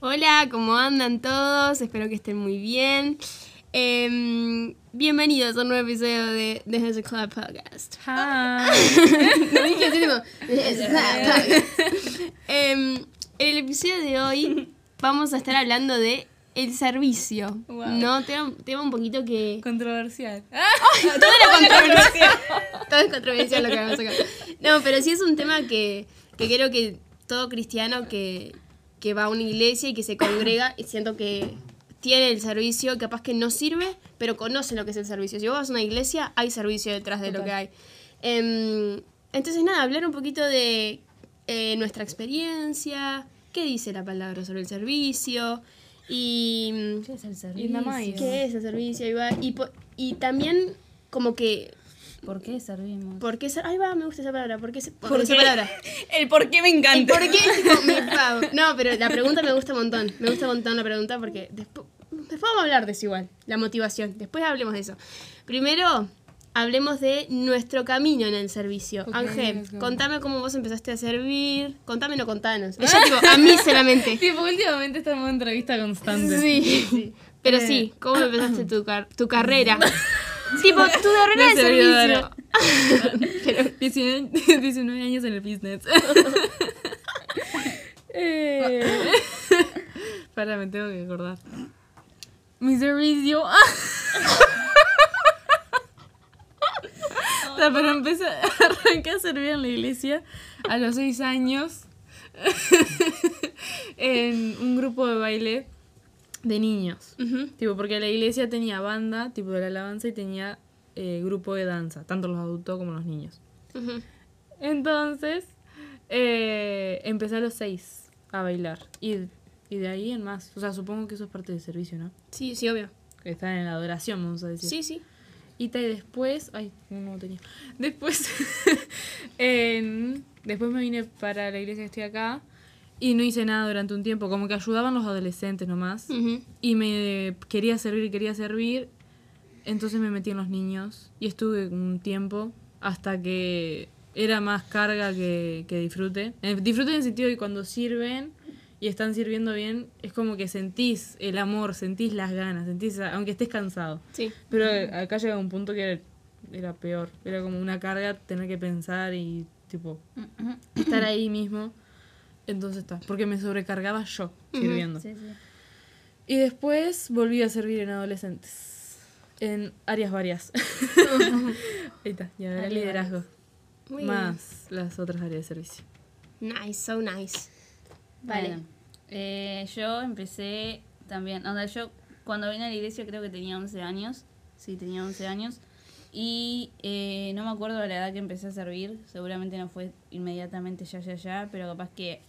Hola, ¿cómo andan todos? Espero que estén muy bien. Em, bienvenidos a un nuevo episodio de The Hezzy Club Podcast. Hi. Dije así Club. Em, en el episodio de hoy vamos a estar hablando de el servicio. Wow. ¿No? Tema, tema un poquito que... Controversial. Todo era controversial. Todo es controversial lo que vamos a. No, pero sí es un tema que, que creo que todo cristiano que, que va a una iglesia y que se congrega, y siento que tiene el servicio, capaz que no sirve, pero conoce lo que es el servicio. Si vos vas a una iglesia, hay servicio detrás de lo que hay. Em, entonces, nada, hablar un poquito de eh, nuestra experiencia, qué dice la palabra sobre el servicio y ¿Qué es el servicio? qué es el servicio. Y, y también como que ¿Por qué servimos? ¿Por qué? ser- Ahí va, me gusta esa palabra. ¿Por qué? ser- ¿Por esa qué? palabra? El por qué me ¿Y encanta. por qué? Tipo, mi pavo. No, pero la pregunta me gusta un montón. Me gusta un montón la pregunta porque después, después vamos a hablar de eso igual, la motivación. Después hablemos de eso. Primero, hablemos de nuestro camino en el servicio. Ángel, contame cómo vos empezaste a servir. Contame, no contanos. Ella, tipo, a mí solamente. Tipo, últimamente estamos en entrevista constante. Sí. Pero Eh. sí, ¿cómo empezaste tu, car- tu carrera? tipo, tu carrera de servicio. servidora. 19, 19 años en el business. eh. Para, me tengo que acordar. Mi servicio. O sea, pero empecé, arranqué a servir en la iglesia a los 6 años en un grupo de baile de niños. Tipo, porque la iglesia tenía banda, tipo de la alabanza, y tenía eh, grupo de danza, tanto los adultos como los niños. Entonces, eh, empecé a los seis a bailar. Y, y de ahí en más. O sea, supongo que eso es parte del servicio, ¿no? Sí, sí, obvio. Que están en la adoración, vamos a decir. Sí, sí. Y te- después, ay, no, no tenía. Después, en- después me vine para la iglesia que estoy acá y no hice nada durante un tiempo, como que ayudaban los adolescentes nomás. Y me quería servir, quería servir. Entonces me metí en los niños y estuve un tiempo hasta que era más carga que, que disfrute. Eh, disfrute en el sentido de que cuando sirven y están sirviendo bien, es como que sentís el amor, sentís las ganas, sentís, aunque estés cansado. Sí. Pero acá llega un punto que era, era peor. Era como una carga tener que pensar y, tipo, estar ahí mismo. Entonces está. Porque me sobrecargaba yo sirviendo. Sí, sí. Y después volví a servir en adolescentes. En áreas varias. Ahí está. Y ahora liderazgo. Muy Más las otras áreas de servicio. bien. Nice, so nice. Vale. Bueno, eh, yo empecé también, onda, yo cuando vine a la iglesia creo que tenía 11 años, sí, tenía 11 años, y eh, no me acuerdo de la edad que empecé a servir, seguramente no fue inmediatamente ya, ya, ya, pero capaz que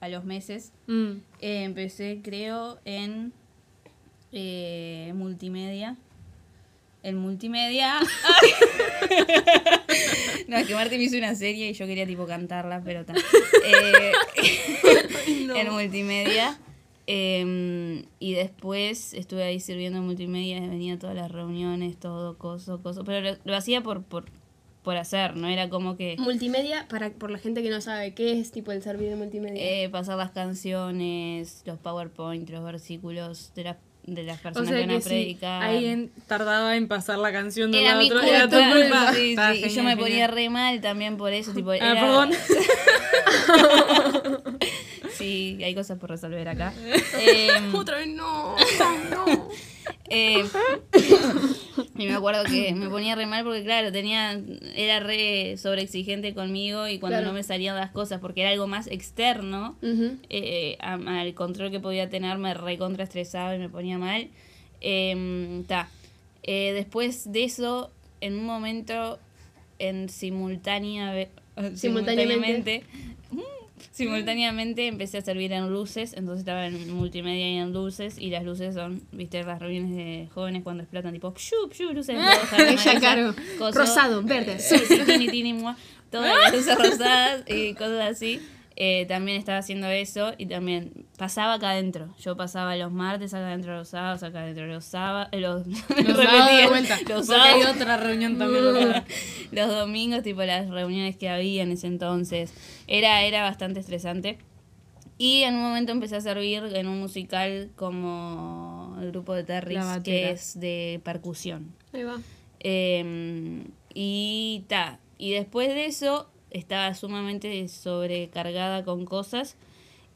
a los meses Mm. eh, empecé creo en eh, multimedia. En multimedia. no, es que Martín me hizo una serie y yo quería tipo cantarla, pero ta. Eh, En multimedia. eh, y después estuve ahí sirviendo en multimedia, venía a todas las reuniones, todo, coso, coso. Pero lo, lo hacía por, por, por hacer, no era como que Multimedia, para, por la gente que no sabe, ¿qué es tipo el servicio de multimedia? eh, pasar las canciones, los PowerPoint, los versículos de las, de las O personas sea que van que a si predicar. alguien tardaba en pasar la canción de Era la mi otra, era tu culpa. Sí, sí, y yo genial, me ponía genial. re mal también por eso. Tipo, Ah, era- perdón. Sí, hay cosas por resolver acá. Em, Otra vez no. no. Eh, y me acuerdo que me ponía re mal porque, claro, tenía era re sobreexigente conmigo y cuando Claro. no me salían las cosas porque era algo más externo eh, a- al control que podía tener, me recontra estresaba y me ponía mal. Em, ta. Eh, después de eso, en un momento, en simultánea, Simultáneamente. simultáneamente, simultáneamente empecé a servir en luces, entonces estaba en multimedia y en luces, y las luces son, viste, las reuniones de jóvenes cuando explotan, tipo, pshu, pshu, luces rojas, claro. Rosado, verde, tini, tini, mua, todas las luces rosadas y cosas así. Eh, también estaba haciendo eso y también pasaba acá adentro. Yo pasaba los martes acá adentro los sábados, acá adentro los sábados. Los, Los repetía. sábados de vuelta. Los porque hay sábados. otra reunión también. los domingos, tipo las reuniones que había en ese entonces. Era, era bastante estresante. Y en un momento empecé a servir en un musical como el grupo de Terrys, La que es de percusión. Ahí va. Eh, y ta. Y después de eso estaba sumamente sobrecargada con cosas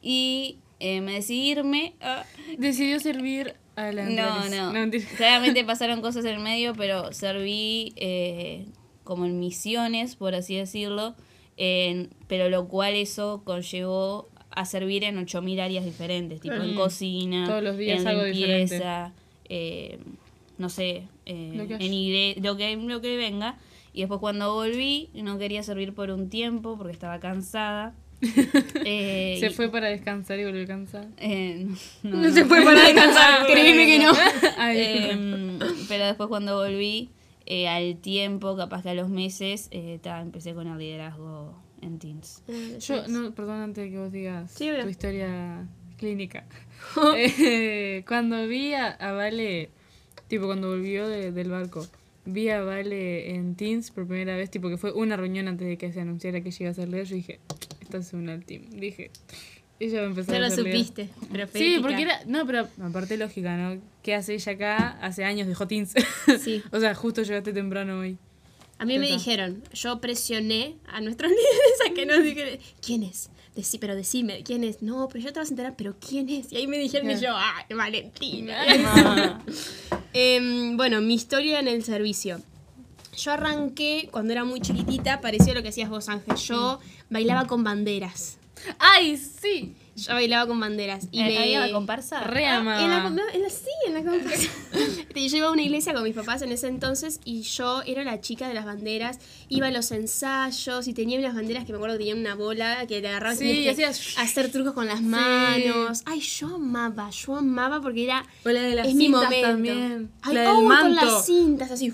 y eh, me decidí irme. a- Decidió servir a la no, no. mentira. Claramente pasaron cosas en el medio, pero serví eh, como en misiones, por así decirlo. en- pero lo cual eso conllevó a servir en 8.000 áreas diferentes, tipo en Mm. cocina, Todos los días en algo limpieza, eh, no sé, eh, Lo que haya. en igre- lo que, lo que venga. Y después cuando volví, no quería servir por un tiempo porque estaba cansada. Eh, Se y- fue para descansar y volvió cansada. eh, no, No se fue para descansar, créeme que no. Ay, Em, pero después cuando volví, eh, al tiempo, capaz que a los meses, eh, ta, empecé con el liderazgo en Teens. Yo, no, perdón, antes de que vos digas Sí, tu historia clínica. Eh, cuando vi a, a Vale, tipo cuando volvió de- del barco, vi a Vale en Teens por primera vez, tipo que fue una reunión antes de que se anunciara que ella iba a ser líder, yo dije, esta es una team. Dije, ella va a empezar No a lo supiste. Sí, porque era, no, pero aparte lógica, ¿no? ¿Qué hace ella acá? Hace años dejó Teens. Sí. o sea, justo llegaste temprano hoy. A mí me dijeron, yo presioné a nuestros líderes a que nos dijeran, ¿quién es? Decí, pero decime, ¿quién es? No, pero ya te vas a enterar, pero ¿quién es? Y ahí me dijeron y yo, ¡ay, Valentina! Em, bueno, mi historia en el servicio. Yo arranqué cuando era muy chiquitita, parecía lo que hacías vos, Ángel. Yo bailaba con banderas. ¡Ay, sí! Yo bailaba con banderas. Y Eh, me... la comparsa. Re Ah, amaba. En la, en la- sí, en la comparsa. Yo iba a una iglesia con mis papás en ese entonces y yo era la chica de las banderas. Iba a los ensayos y tenía unas banderas que me acuerdo que tenían una bola que te agarrabas Sí, y hacías- hacer trucos con las manos. Ay, yo amaba, yo amaba porque era. O la de las es mi cintas momento. también. Ay, la del oh, con manto. las cintas así.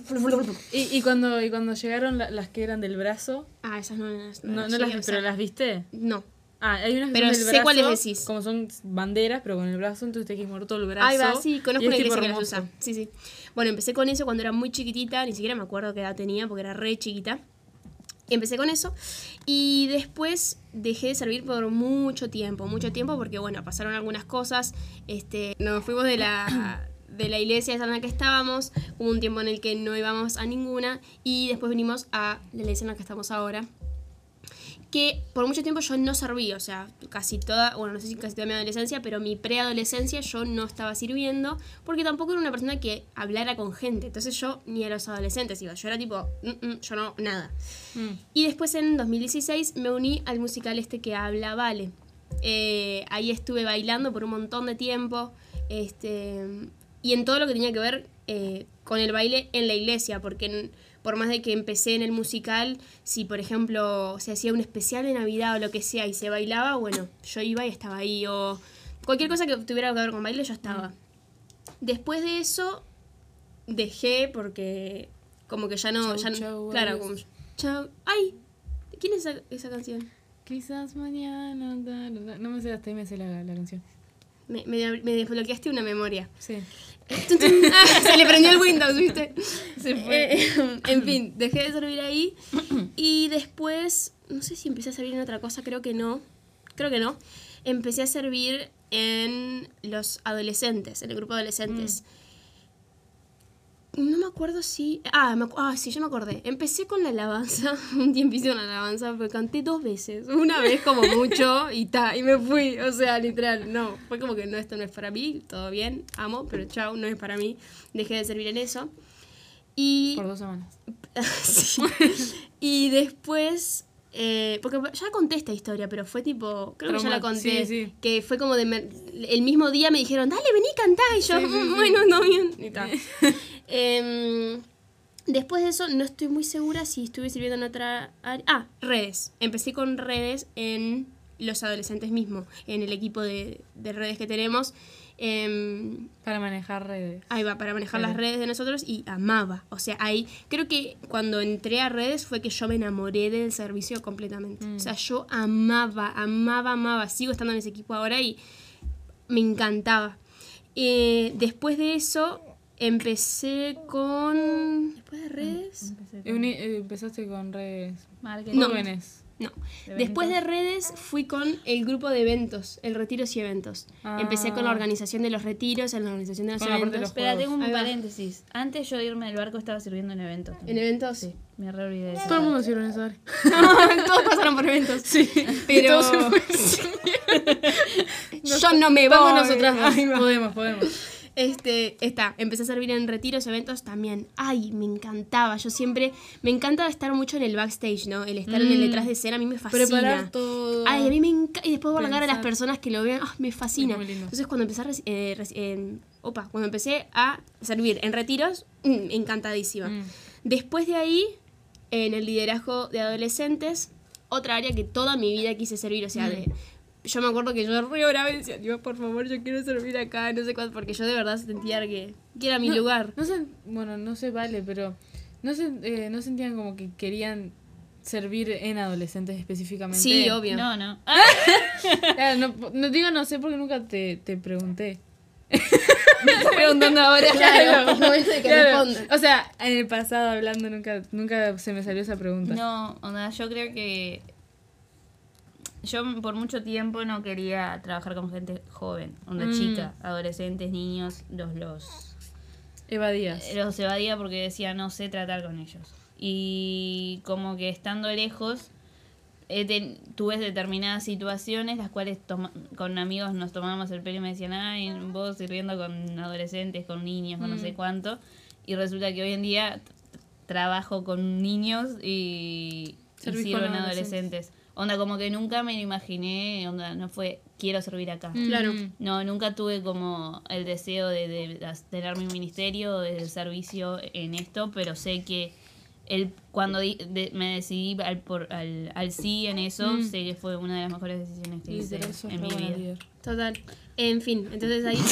Y, y cuando, y cuando llegaron la- las que eran del brazo, Ah, esas no las. no, las, pero las viste. No. Ah, hay unas que Pero son del sé brazo, cuáles decís. Como son banderas, pero con el brazo, entonces te que mover todo el brazo. Ahí va, sí, conozco una iglesia que las usa. Sí, sí. Bueno, empecé con eso cuando era muy chiquitita, ni siquiera me acuerdo qué edad tenía porque era re chiquita. Empecé con eso y después dejé de servir por mucho tiempo, mucho tiempo porque bueno, pasaron algunas cosas. Este, nos fuimos de la de la iglesia esa en la que estábamos, hubo un tiempo en el que no íbamos a ninguna y después vinimos a la iglesia en la que estamos ahora que por mucho tiempo yo no serví, o sea, casi toda, bueno, no sé si casi toda mi adolescencia, pero mi preadolescencia yo no estaba sirviendo, porque tampoco era una persona que hablara con gente, entonces yo ni a los adolescentes iba, yo era tipo, "Mm, mm, yo no, nada. Mm. Y después en 2016 me uní al musical este que habla Vale. Eh, ahí estuve bailando por un montón de tiempo, este, y en todo lo que tenía que ver eh, con el baile en la iglesia, porque en- por más de que empecé en el musical, si por ejemplo se hacía un especial de Navidad o lo que sea y se bailaba, bueno, yo iba y estaba ahí, o cualquier cosa que tuviera que ver con baile, yo estaba. Después de eso, dejé porque como que ya no, Chau, ya no- chau, claro, como, chau, ay, ¿quién es esa, esa canción? Quizás mañana. da, da, da. No me sé, hasta ahí me sé la, la canción. Me, me, me desbloqueaste una memoria. Sí. Se le prendió el Windows, ¿viste? Se fue. Eh, en fin, dejé de servir ahí. Y después, no sé si empecé a servir en otra cosa, creo que no. Creo que no. Empecé a servir en los adolescentes, en el grupo de adolescentes. No me acuerdo si. Ah, me ah, sí, yo me acordé. Empecé con la alabanza, un tiempito en la alabanza, pero canté dos veces. Una vez como mucho y ta, y me fui. O sea, literal, no. Fue como que no, esto no es para mí, todo bien, amo, pero chao, no es para mí. Dejé de servir en eso. Y. Por dos semanas. Sí. Y después. Eh, porque ya conté esta historia, pero fue tipo. Creo que ya la conté. sí, sí. Que fue como de. El mismo día me dijeron, dale, vení, cantá. Y yo, Sí, "Mm, bueno, no bien. Y ta. Em, después de eso, no estoy muy segura si estuve sirviendo en otra área. Ah, redes. Empecé con redes en los adolescentes mismos, en el equipo de, de redes que tenemos. Em, Para manejar redes. Ahí va, para manejar Claro. las redes de nosotros y amaba. O sea, ahí creo que cuando entré a redes fue que yo me enamoré del servicio completamente. O sea, yo amaba, amaba, amaba. Sigo estando en ese equipo ahora y me encantaba. Eh, después de eso empecé con... Después de redes... Eh, uni- eh, empezaste con redes Marketing. No. jóvenes. No. Después de redes fui con el grupo de eventos, el retiros y eventos. Ah. Empecé con la organización de los retiros, en la organización de los Con la parte de eventos. los Espera, tengo un Ahí va. paréntesis. Antes yo de irme del barco estaba sirviendo en eventos. En eventos. Sí, me re olvidé de eso. Todo el mundo sirve en esa área. Todos pasaron por eventos. Sí. Pero Todo se fue. yo no me voy. Vamos nosotras. Podemos, podemos. Este, está, empecé a servir en retiros, eventos también. Ay, me encantaba. Yo siempre, me encanta estar mucho en el backstage, ¿no? El estar en el Mm. detrás de escena, a mí me fascina. Preparar todo. Ay, a mí me encanta. Y después halagar a las Pensar. personas que lo vean, ah, me fascina. Entonces, cuando empecé a, eh, opa, cuando empecé a servir en retiros, mm, encantadísima. Mm. Después de ahí, en el liderazgo de adolescentes, otra área que toda mi vida quise servir, o sea, de... Yo me acuerdo que yo re oraba y decía, Dios, por favor, yo quiero servir acá, no sé cuánto, porque yo de verdad sentía que, que era mi No, lugar. No sé, bueno, no se vale, pero no se, eh, no sentían como que querían servir en adolescentes específicamente. Sí, obvio. No, no. Claro, no, no digo no sé porque nunca te, te pregunté. Me estás preguntando ahora. Claro, es momento de que Claro. O sea, en el pasado hablando nunca, nunca se me salió esa pregunta. No, onda, yo creo que yo por mucho tiempo no quería trabajar con gente joven, onda Mm. chica, adolescentes, niños, los los Evadías. los evadía porque decía no sé tratar con ellos. Y como que estando lejos ten- tuve determinadas situaciones las cuales toma- con amigos nos tomábamos el pelo y me decían, ay, vos sirviendo con adolescentes, con niños, con no sé cuánto. Y resulta que hoy en día trabajo con niños y, y sirvo con en adolescentes. adolescentes. Onda, como que nunca me lo imaginé, onda, no fue, quiero servir acá. Claro. Mm. No, nunca tuve como el deseo de, de, de tener mi ministerio, de servicio en esto, pero sé que el, cuando di- de- me decidí al, por, al, al sí en eso, Mm. sé que fue una de las mejores decisiones que hice en mi vida. Total. En fin, entonces ahí.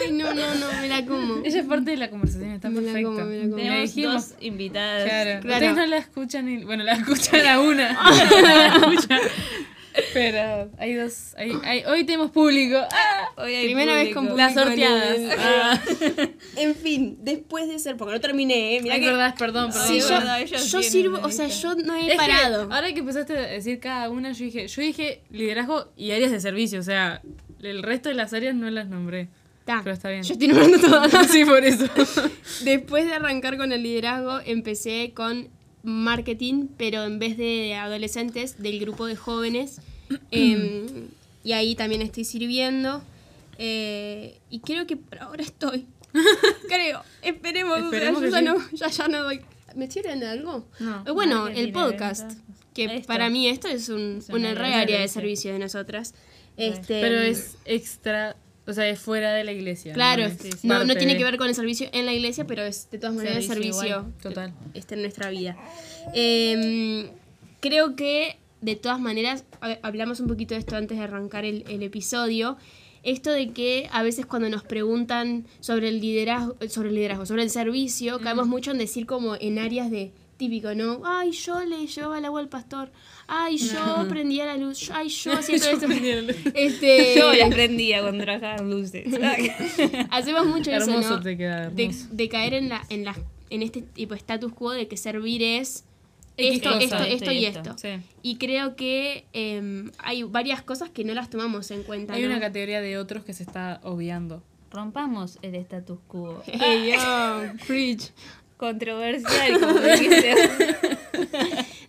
Ay, no, no, no, me la como. Ella es parte de la conversación, está Me la perfecto. como, me la como. Tenemos dijimos- dos invitadas. Claro. Claro. Ustedes no la escuchan ni... Bueno, la escuchan a una. No la escuchan. Pero hay dos... Hay, hay- hoy tenemos público. ¡Ah! Hoy hay Primera vez con público. Las en sorteadas. Ah. En fin, después de ser, porque no terminé, ¿eh? Mira Ay, que. verdad, perdón, perdón. Sí, yo, verdad, sirvo, o sea, yo no he Es que parado. ahora que empezaste a decir cada una, yo dije, yo dije liderazgo y áreas de servicio, o sea, el resto de las áreas no las nombré. Ta, pero está bien. Yo estoy nombrando todas. sí, por eso. Después de arrancar con el liderazgo, empecé con marketing, pero en vez de adolescentes, del grupo de jóvenes. Em, y ahí también estoy sirviendo. Eh, y creo que por ahora estoy. creo. Esperemos. Esperemos yo ya, sí. no, ya, ya no doy. ¿Me estoy de algo? No. Eh, bueno, el podcast. Que Esto. para mí esto es, un, Es una una re área de servicio de nosotras. Este, Pero es extra, o sea, es fuera de la iglesia. Claro, ¿no? Es no, tiene que ver con el servicio en la iglesia, pero es de todas maneras Servicio servicio, total. está en nuestra vida. Eh, creo que de todas maneras, ha- hablamos un poquito de esto antes de arrancar el, el episodio, esto de que a veces cuando nos preguntan sobre el liderazgo, sobre el liderazgo, sobre el servicio, caemos mucho en decir como en áreas de típico, ¿no? Ay, yo le llevaba el agua al pastor. Ay, yo prendía la luz. Ay, yo hacía todo Yo esto. prendía la luz. Este, Yo las prendía cuando trabajaban luces. hacemos mucho eso, Hermoso ¿no? te queda, de, caer en la en la en este tipo de status quo de que servir es esto, cosa. esto, esto y Esto y esto. Sí. Y creo que em, hay varias cosas que no las tomamos en cuenta. Hay ¿no? una categoría de otros que se está obviando. Rompamos el status quo. Hey, yo, preach. Controversial, como dijiste.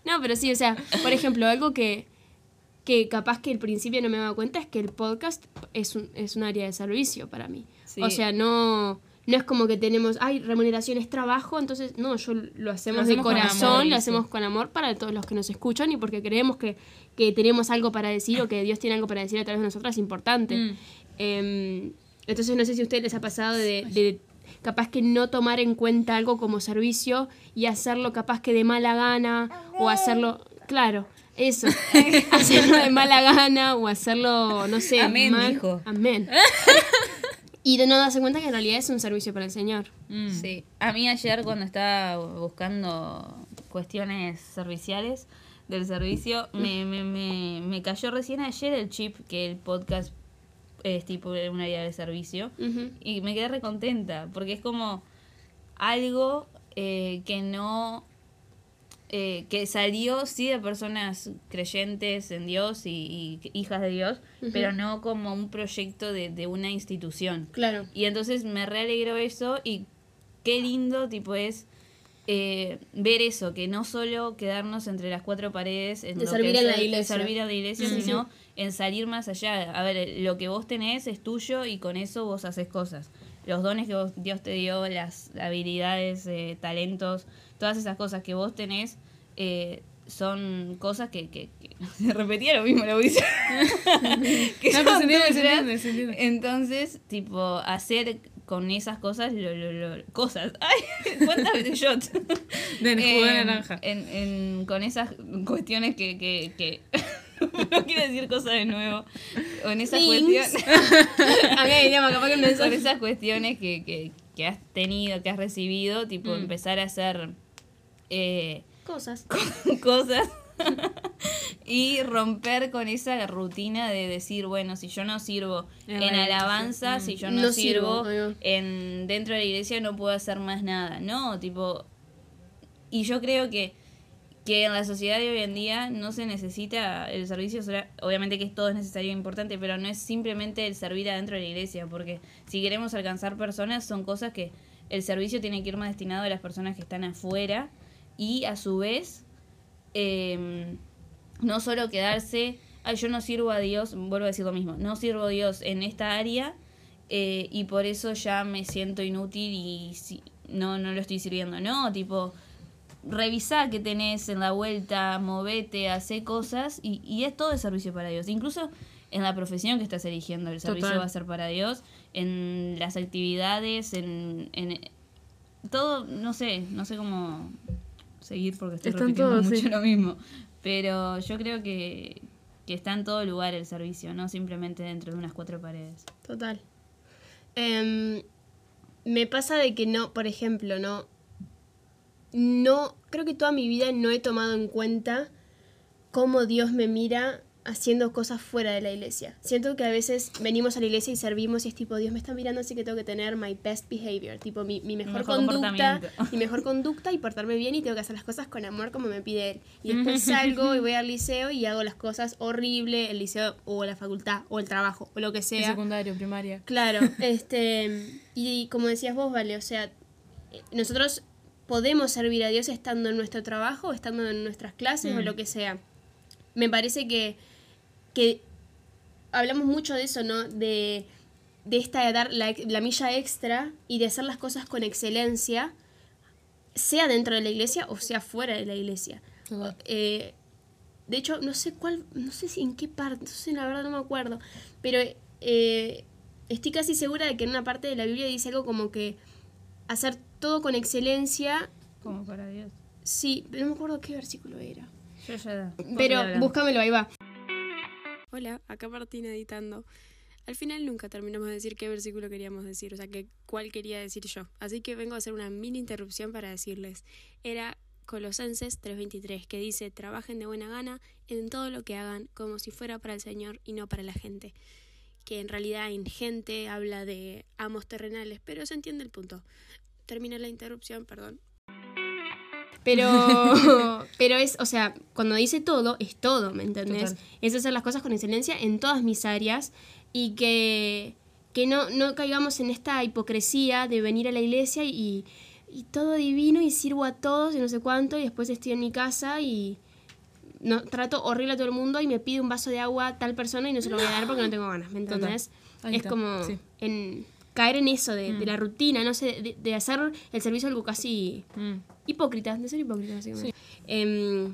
No, pero sí, o sea, por ejemplo, algo que, que capaz que al principio no me daba cuenta es que el podcast es un, es un área de servicio para mí. Sí. O sea, no, no es como que tenemos, ay, remuneración es trabajo, entonces no, yo lo hacemos, Lo de hacemos corazón, amor, lo sí. hacemos con amor para todos los que nos escuchan y porque creemos que, que tenemos algo para decir o que Dios tiene algo para decir a través de nosotras importante. Mm. Em, entonces no sé si a ustedes les ha pasado de, de capaz que no tomar en cuenta algo como servicio y hacerlo capaz que de mala gana o hacerlo, claro, eso, hacerlo de mala gana o hacerlo, no sé, Amén, mal. dijo. Amén. Y de no darse cuenta que en realidad es un servicio para el Señor. Mm. Sí, a mí ayer cuando estaba buscando cuestiones serviciales del servicio, me, me, me, me cayó recién ayer el chip que el podcast es tipo un área de servicio y me quedé recontenta porque es como algo eh, que no eh, que salió sí de personas creyentes en Dios y, y hijas de Dios, pero no como un proyecto de, de una institución. Claro. Y entonces me realegro eso y qué lindo tipo es eh, ver eso, que no solo quedarnos entre las cuatro paredes en De servir en la iglesia. servir a la iglesia, sino en salir más allá. A ver, lo que vos tenés es tuyo y con eso vos haces cosas. Los dones que vos- Dios te dio, las habilidades, eh, talentos, todas esas cosas que vos tenés eh, son cosas que, que, que- se repetía lo mismo, lo hice. que No, pero son se entiende, se tuyas. entiende, se entiende. Entonces, tipo, hacer con esas cosas, lo, lo- lo- cosas. Ay, ¿cuántas veces yo? Del jugo de naranja. En, en- con esas cuestiones que, que, que no quiero decir cosas de nuevo. Con esas Things. cuestiones, A mí me llama capaz que con esas cuestiones que, que, que has tenido, que has recibido, tipo Mm. empezar a hacer eh, Cosas. cosas y romper con esa rutina de decir, bueno, si yo no sirvo En en la alabanza, si yo no, No sirvo, en dentro de la iglesia no puedo hacer más nada, no, tipo y yo creo que que en la sociedad de hoy en día no se necesita el servicio, obviamente que todo es necesario e importante, pero no es simplemente el servir adentro de la iglesia, porque si queremos alcanzar personas son cosas que el servicio tiene que ir más destinado a las personas que están afuera y a su vez eh, no solo quedarse, ay, yo no sirvo a Dios, vuelvo a decir lo mismo, no sirvo a Dios en esta área eh, y por eso ya me siento inútil y si- no, no lo estoy sirviendo. No, tipo, revisá qué tenés en la vuelta, movete, hacé cosas y, y es todo el servicio para Dios. Incluso en la profesión que estás eligiendo, el servicio Total. va a ser para Dios, en las actividades, en, en todo, no sé, no sé cómo seguir porque estoy Está en repitiendo mucho sí. lo mismo. Pero yo creo que, que está en todo lugar el servicio, no simplemente dentro de unas cuatro paredes. Total. Em, me pasa de que no, por ejemplo, no. No, creo que toda mi vida no he tomado en cuenta cómo Dios me mira haciendo cosas fuera de la iglesia. Siento que a veces venimos a la iglesia y servimos y es tipo, Dios me está mirando, así que tengo que tener my best behavior, tipo mi, mi mejor, mejor conducta, mi mejor conducta y portarme bien y tengo que hacer las cosas con amor como me pide él. Y después salgo y voy al liceo y hago las cosas horrible, el liceo o la facultad o el trabajo o lo que El sea. secundario, primaria. Claro, este, y como decías vos, Vale, o sea, nosotros podemos servir a Dios estando en nuestro trabajo, estando en nuestras clases o lo que sea. Me parece que, que hablamos mucho de eso, ¿no? De, de esta de dar la, la milla extra y de hacer las cosas con excelencia, sea dentro de la iglesia o sea fuera de la iglesia. Eh, de hecho, no sé cuál, no sé si en qué parte, no sé, la verdad no me acuerdo, pero eh, estoy casi segura de que en una parte de la Biblia dice algo como que hacer todo con excelencia, Como para Dios. sí, pero no me acuerdo qué versículo era. Yo ya. Pero búscamelo, ahí va. Hola, acá Martina editando. Al final nunca terminamos de decir qué versículo queríamos decir, o sea, que cuál quería decir yo. Así que vengo a hacer una mini interrupción para decirles. Era Colosenses 3:23, que dice, trabajen de buena gana en todo lo que hagan, como si fuera para el Señor y no para la gente. Que en realidad en gente habla de amos terrenales, pero se entiende el punto. Termina la interrupción, perdón. Pero, pero es, o sea, cuando dice todo, es todo, ¿me entendés? Total. Es hacer las cosas con excelencia en todas mis áreas y que, que no, no caigamos en esta hipocresía de venir a la iglesia y, y todo divino y sirvo a todos y no sé cuánto y después estoy en mi casa y no trato horrible a todo el mundo y me pide un vaso de agua a tal persona y no se lo voy a dar porque no tengo ganas, ¿me entendés? Es como sí. en caer en eso de, de Mm. la rutina, no sé, de, de hacer el servicio algo casi Mm. hipócritas, de ser hipócritas, básicamente. Em,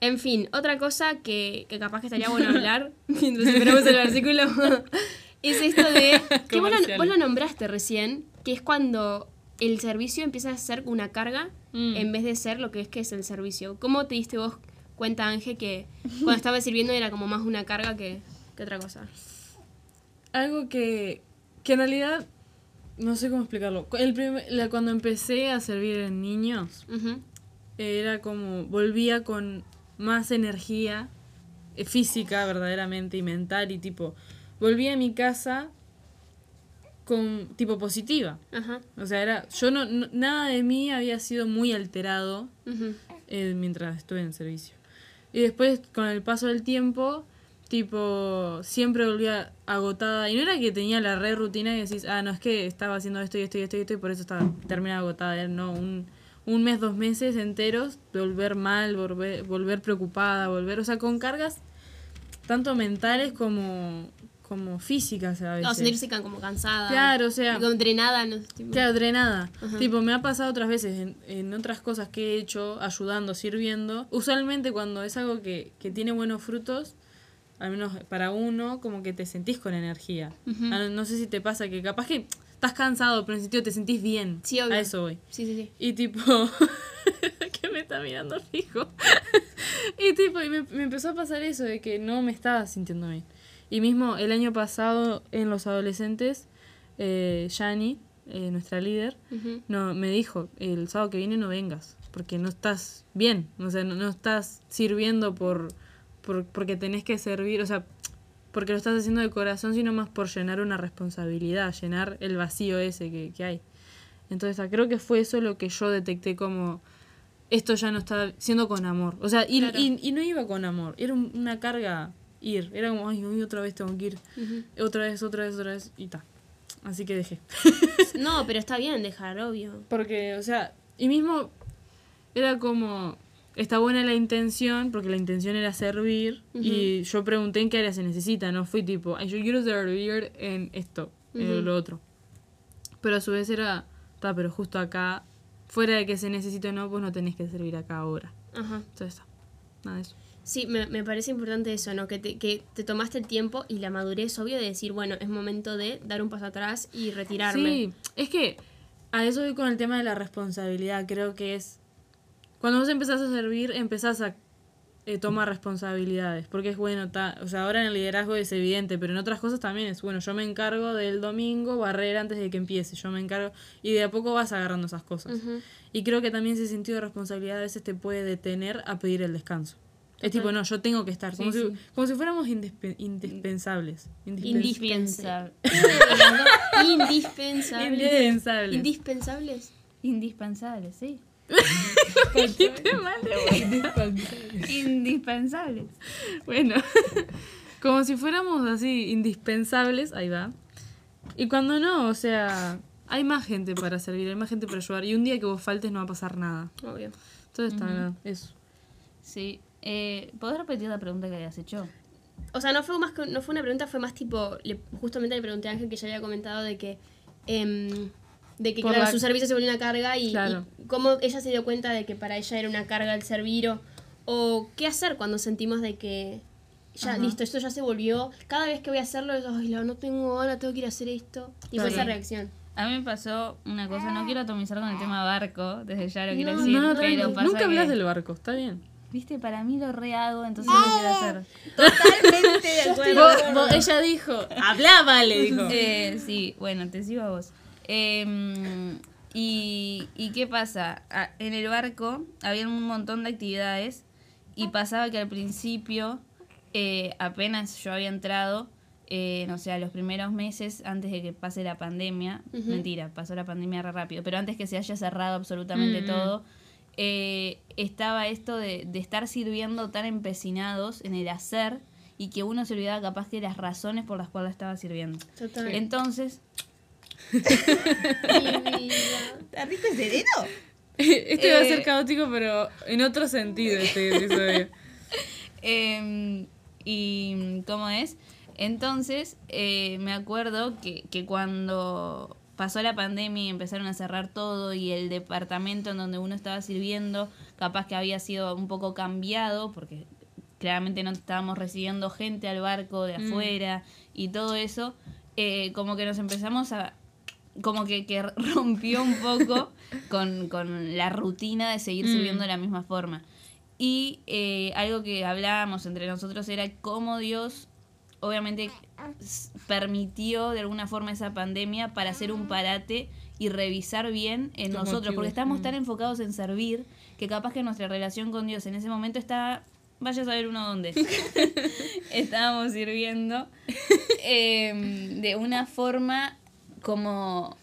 en fin, otra cosa que, que capaz que estaría bueno hablar mientras esperamos el versículo es esto de. que vos lo, Comerciales. vos lo nombraste recién, que es cuando el servicio empieza a ser una carga Mm. en vez de ser lo que es que es el servicio. ¿Cómo te diste vos cuenta, Ángel, que cuando estabas sirviendo era como más una carga que, que otra cosa? Algo que, que en realidad, no sé cómo explicarlo. El primer- la- cuando empecé a servir en niños, era como, volvía con más energía eh, física verdaderamente y mental y tipo, volvía a mi casa con tipo positiva. Ajá. O sea, era, yo no, no- nada de mí había sido muy alterado Ujú. eh, mientras estuve en servicio. Y después, con el paso del tiempo, tipo, siempre volvía agotada. Y no era que tenía la red rutina y decís, ah, no, es que estaba haciendo esto y esto y esto y esto y por eso estaba terminada agotada. Era, no, un, un mes, dos meses enteros volver mal, volver, volver preocupada, volver, o sea, con cargas tanto mentales como, como físicas a veces. O sentirse como cansada. Claro, o sea- Como drenada, no tipo. Claro, drenada. Ajá. Tipo, me ha pasado otras veces en, en otras cosas que he hecho, ayudando, sirviendo. Usualmente cuando es algo que, que tiene buenos frutos, al menos para uno, como que te sentís con energía. Ah, no, no sé si te pasa que capaz que estás cansado, pero en el sentido te sentís bien. Sí, obvio. A eso voy. Sí, sí, sí. Y tipo, que me está mirando fijo. y tipo, y me, me empezó a pasar eso de que no me estaba sintiendo bien. Y mismo el año pasado en los adolescentes, eh, Yani, eh, nuestra líder, no, me dijo, el sábado que viene no vengas, porque no estás bien, o sea, no, no estás sirviendo por, por, porque tenés que servir, o sea, porque lo estás haciendo de corazón, sino más por llenar una responsabilidad, llenar el vacío ese que, que hay. Entonces, ah, creo que fue eso lo que yo detecté como esto ya no está siendo con amor. O sea, y, Claro. y, y no iba con amor, era un- una carga ir, era como, ay, hoy otra vez tengo que ir, otra vez, otra vez, otra vez, y ta. Así que dejé. No, pero está bien dejar, obvio. Porque, o sea, y mismo era como, está buena la intención, porque la intención era servir, y yo pregunté en qué área se necesita, no fui tipo, ay, yo quiero servir en esto, en Ujú. lo otro. Pero a su vez era, está, pero justo acá, fuera de que se necesite o no, pues no tenés que servir acá ahora. Ajá. Entonces está, nada de eso. Sí, me, me parece importante eso, ¿no? Que te, que te tomaste el tiempo y la madurez, obvio, de decir, bueno, es momento de dar un paso atrás y retirarme. Sí, es que a eso voy con el tema de la responsabilidad. Creo que es. Cuando vos empezás a servir, empezás a eh, tomar responsabilidades. Porque es bueno, ta- o sea, ahora en el liderazgo es evidente, pero en otras cosas también es bueno. Yo me encargo del domingo, barrer antes de que empiece. Yo me encargo. Y de a poco vas agarrando esas cosas. Y creo que también ese sentido de responsabilidad a veces te puede detener a pedir el descanso. Es tipo, no, yo tengo que estar. Como, Sí, si, sí. como si fuéramos indispe- indispensables. Indispens- Indispensable. Indispensable. Indispensables. Indispensables. Indispensables. Indispensable, sí. Qué mal de Indispensables. Bueno, como si fuéramos así indispensables, ahí va. Y cuando no, o sea, hay más gente para servir, hay más gente para ayudar. Y un día que vos faltes no va a pasar nada. Obvio. Entonces está eso. Sí. Eh, ¿Podés repetir la pregunta que habías hecho? O sea, no fue más que, no fue una pregunta, fue más tipo, le- justamente le pregunté a Ángel que ya había comentado de que, em, de que claro, la- su servicio se volvió una carga y, Claro. y cómo ella se dio cuenta de que para ella era una carga el servir o, o qué hacer cuando sentimos de que ya, Ajá. listo, esto ya se volvió, cada vez que voy a hacerlo es, ay, no tengo ganas, tengo que ir a hacer esto. Y fue esa reacción. A mí me pasó una cosa, no quiero atomizar con el tema barco, desde ya lo quiero No, decir, No, pero pasa nunca hablas que, del barco, está bien. Viste, para mí lo rehago, entonces lo quiero hacer. Totalmente de Vos- ella dijo, hablaba, le dijo. Eh, sí, bueno, te sigo a vos. Em, y, ¿Y qué pasa? En el barco había un montón de actividades y pasaba que al principio, eh, apenas yo había entrado, eh, no sé, a los primeros meses antes de que pase la pandemia, mentira, pasó la pandemia re rápido, pero antes que se haya cerrado absolutamente Mm. todo, eh, estaba esto de, de estar sirviendo tan empecinados en el hacer y que uno se olvidaba capaz que las razones por las cuales estaba sirviendo. Total. Entonces. ¿Está rico el sereno? Este va a ser Eh. caótico, pero en otro sentido este episodio. Em, y cómo es. Entonces, eh, me acuerdo que, que cuando pasó la pandemia y empezaron a cerrar todo y el departamento en donde uno estaba sirviendo, capaz que había sido un poco cambiado, porque claramente no estábamos recibiendo gente al barco de afuera y todo eso, eh, como que nos empezamos a como que, que rompió un poco con, con la rutina de seguir Mm. sirviendo de la misma forma. Y eh, algo que hablábamos entre nosotros era cómo Dios obviamente permitió de alguna forma esa pandemia para hacer un parate y revisar bien en Los nosotros, porque estamos mm. tan enfocados en servir que capaz que nuestra relación con Dios en ese momento está, vaya a saber uno dónde, estábamos sirviendo em, de una forma como...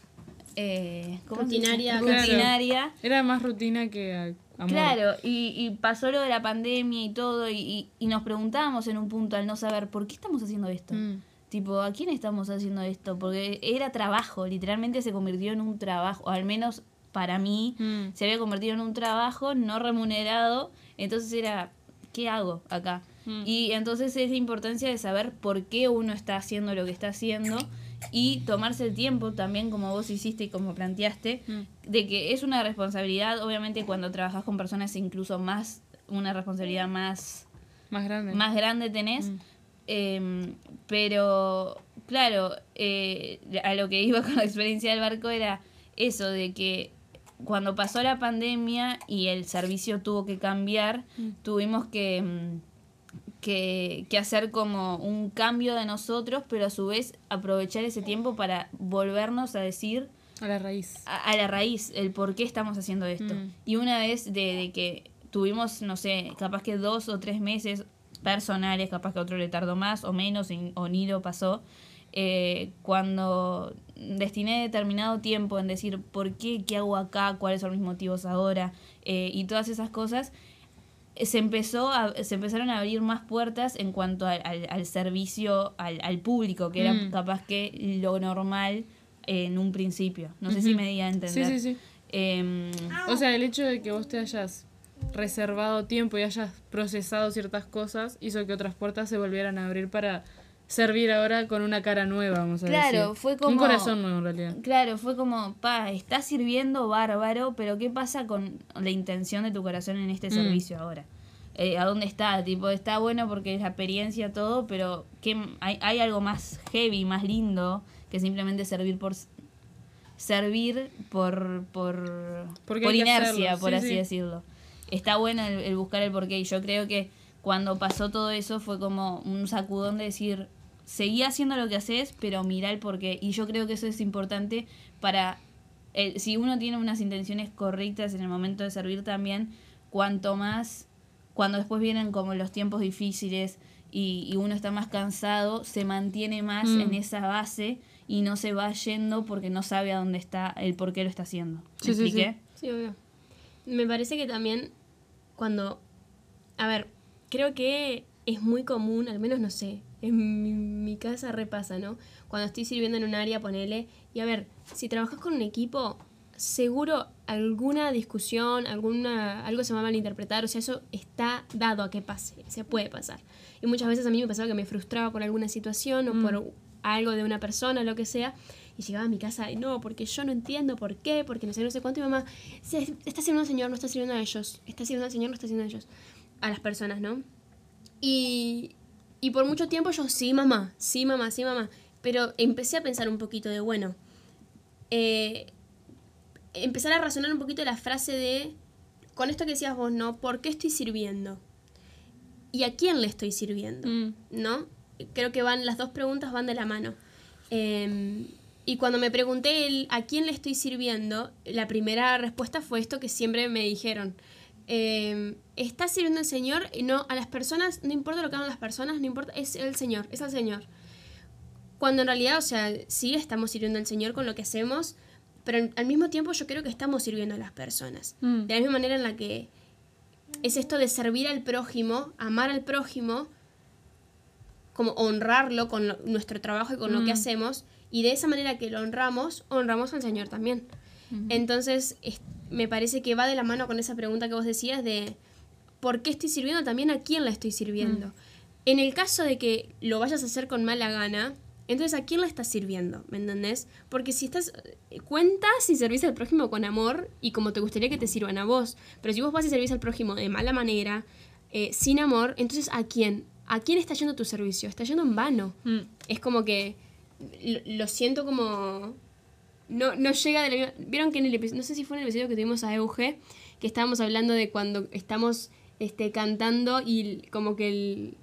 Eh. Rutinaria, claro. Era más rutina que amor. Claro, y, y pasó lo de la pandemia y todo, y, y- y nos preguntábamos en un punto al no saber por qué estamos haciendo esto. Mm. Tipo, ¿a quién estamos haciendo esto? Porque era trabajo, literalmente se convirtió en un trabajo, o al menos para mí, Mm. se había convertido en un trabajo no remunerado, entonces era, ¿qué hago acá? Mm. Y entonces es la importancia de saber por qué uno está haciendo lo que está haciendo y tomarse el tiempo también, como vos hiciste y como planteaste, Mm. de que es una responsabilidad, obviamente cuando trabajas con personas incluso más, una responsabilidad más Más grande. más grande tenés. Mm. Em, pero, claro, eh, a lo que iba con la experiencia del barco era eso, de que cuando pasó la pandemia y el servicio tuvo que cambiar, tuvimos que, mm, que, que hacer como un cambio de nosotros, pero a su vez aprovechar ese tiempo para volvernos a decir A la raíz. a, a la raíz, el por qué estamos haciendo esto. Mm. Y una vez de, de que tuvimos, no sé, capaz que dos o tres meses personales, capaz que a otro le tardó más o menos, o ni lo pasó, eh, cuando destiné determinado tiempo en decir por qué, qué hago acá, cuáles son mis motivos ahora, eh, y todas esas cosas, se empezó a, se empezaron a abrir más puertas en cuanto al, al- al servicio al, al público, que era Mm. capaz que lo normal en un principio. No sé si me di a Sí, entender. sí, sí. Em, O sea, el hecho de que vos te hayas reservado tiempo y hayas procesado ciertas cosas hizo que otras puertas se volvieran a abrir para servir ahora con una cara nueva, vamos a Claro, decir. fue como- Un corazón nuevo en realidad. Claro, fue como, pa, está sirviendo bárbaro, pero ¿qué pasa con la intención de tu corazón en este Mm. servicio ahora? Eh, ¿A dónde está? Tipo, está bueno porque es la experiencia, todo, pero ¿qué, hay, hay algo más heavy, más lindo que simplemente servir por servir por por, por inercia, por sí, así sí. decirlo. Está bueno el, el buscar el porqué y yo creo que cuando pasó todo eso fue como un sacudón de decir, seguí haciendo lo que haces, pero mira el porqué. Y yo creo que eso es importante para, el- si uno tiene unas intenciones correctas en el momento de servir también, cuanto más, cuando después vienen como los tiempos difíciles y, y uno está más cansado, se mantiene más Mm. en esa base y no se va yendo porque no sabe a dónde está, el por qué lo está haciendo. ¿Me Sí, sí, sí. expliqué? Sí, obvio. Me parece que también cuando... A ver, creo que es muy común, al menos no sé, en mi, mi casa repasa, ¿no? Cuando estoy sirviendo en un área, ponele, y a ver, si trabajas con un equipo, seguro alguna discusión, alguna algo se va a malinterpretar, o sea, eso está dado a que pase, se puede pasar. Y muchas veces a mí me pasaba que me frustraba por alguna situación o por algo de una persona, lo que sea, y llegaba a mi casa y no, porque yo no entiendo por qué, porque no sé, no sé cuánto, y mamá, "Se- está sirviendo al Señor, no está sirviendo a ellos, está sirviendo al Señor, no está sirviendo a ellos, a las personas, ¿no? Y, y por mucho tiempo yo, sí, mamá, sí, mamá, sí, mamá, pero empecé a pensar un poquito de, bueno, eh, empezar a razonar un poquito la frase de, con esto que decías vos, ¿no? ¿Por qué estoy sirviendo? ¿Y a quién le estoy sirviendo? Mm. ¿No? Creo que van, las dos preguntas van de la mano. Eh, y cuando me pregunté el a quién le estoy sirviendo, la primera respuesta fue esto que siempre me dijeron. Eh, ¿Estás sirviendo al Señor? Y no, a las personas, no importa lo que hagan las personas, no importa, es el Señor, es al Señor. Cuando en realidad, o sea, sí estamos sirviendo al Señor con lo que hacemos, pero al mismo tiempo yo creo que estamos sirviendo a las personas. Mm. De la misma manera en la que es esto de servir al prójimo, amar al prójimo, como honrarlo con lo- nuestro trabajo y con lo que Mm. hacemos, y de esa manera que lo honramos, honramos al Señor también. Entonces, es- me parece que va de la mano con esa pregunta que vos decías de ¿por qué estoy sirviendo? También a quién la estoy sirviendo. En el caso de que lo vayas a hacer con mala gana, entonces ¿a quién la estás sirviendo? ¿Me entendés? Porque si estás... Cuenta si servís al prójimo con amor y como te gustaría que te sirvan a vos. Pero si vos vas y servís al prójimo de mala manera, eh, sin amor, entonces ¿a quién? ¿A quién está yendo tu servicio? Está yendo en vano. Mm. Es como que lo, lo siento como... No, no llega de la misma... Vieron que en el episodio, no sé si fue en el episodio que tuvimos a Euge, que estábamos hablando de cuando estamos este, cantando y como que el-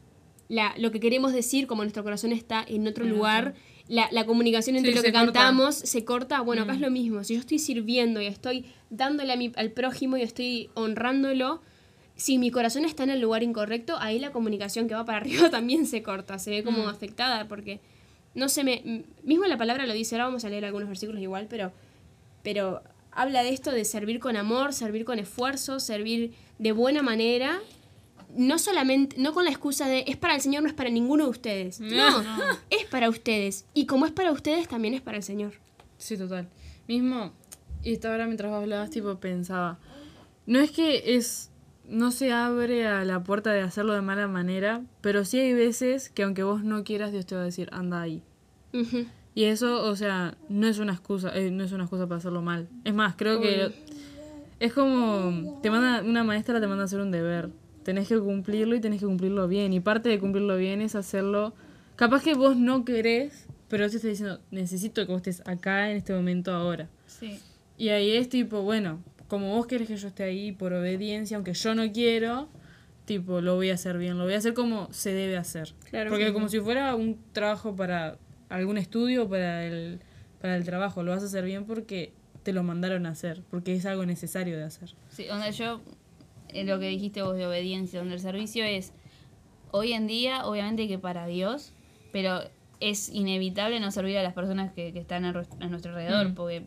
la, lo que queremos decir, como nuestro corazón está en otro lugar, la, la comunicación entre Sí, lo que corta. cantamos se corta. Bueno, acá Mm. es lo mismo. Si yo estoy sirviendo y estoy dándole a mi- al prójimo y estoy honrándolo, si mi corazón está en el lugar incorrecto, ahí la comunicación que va para arriba también se corta, se ve como Mm. afectada porque no se me... Mismo la palabra lo dice, ahora vamos a leer algunos versículos igual, pero, pero habla de esto de servir con amor, servir con esfuerzo, servir de buena manera. No solamente, no con la excusa de es para el Señor, no es para ninguno de ustedes. No, es para ustedes. Y como es para ustedes, también es para el Señor. Sí, total. Mismo, y esta hora mientras vos hablabas, tipo, pensaba, no es que es, no se abre a la puerta de hacerlo de mala manera, pero sí hay veces que aunque vos no quieras, Dios te va a decir, anda ahí. Y eso, o sea, no es una excusa, eh, no es una excusa para hacerlo mal. Es más, creo que es como te manda una maestra te manda a hacer un deber. Tenés que cumplirlo y tenés que cumplirlo bien. Y parte de cumplirlo bien es hacerlo. Capaz que vos no querés, pero Dios te está diciendo, necesito que vos estés acá en este momento ahora. Sí. Y ahí es tipo, bueno, como vos querés que yo esté ahí por obediencia, aunque yo no quiero, tipo, lo voy a hacer bien, lo voy a hacer como se debe hacer. Claro. Porque como si fuera un trabajo para algún estudio, para el, para el trabajo, lo vas a hacer bien porque te lo mandaron a hacer, porque es algo necesario de hacer. Sí, donde yo, en lo que dijiste vos de obediencia, donde el servicio es, hoy en día, obviamente que para Dios, pero es inevitable no servir a las personas que, que están a nuestro alrededor, Mm. porque,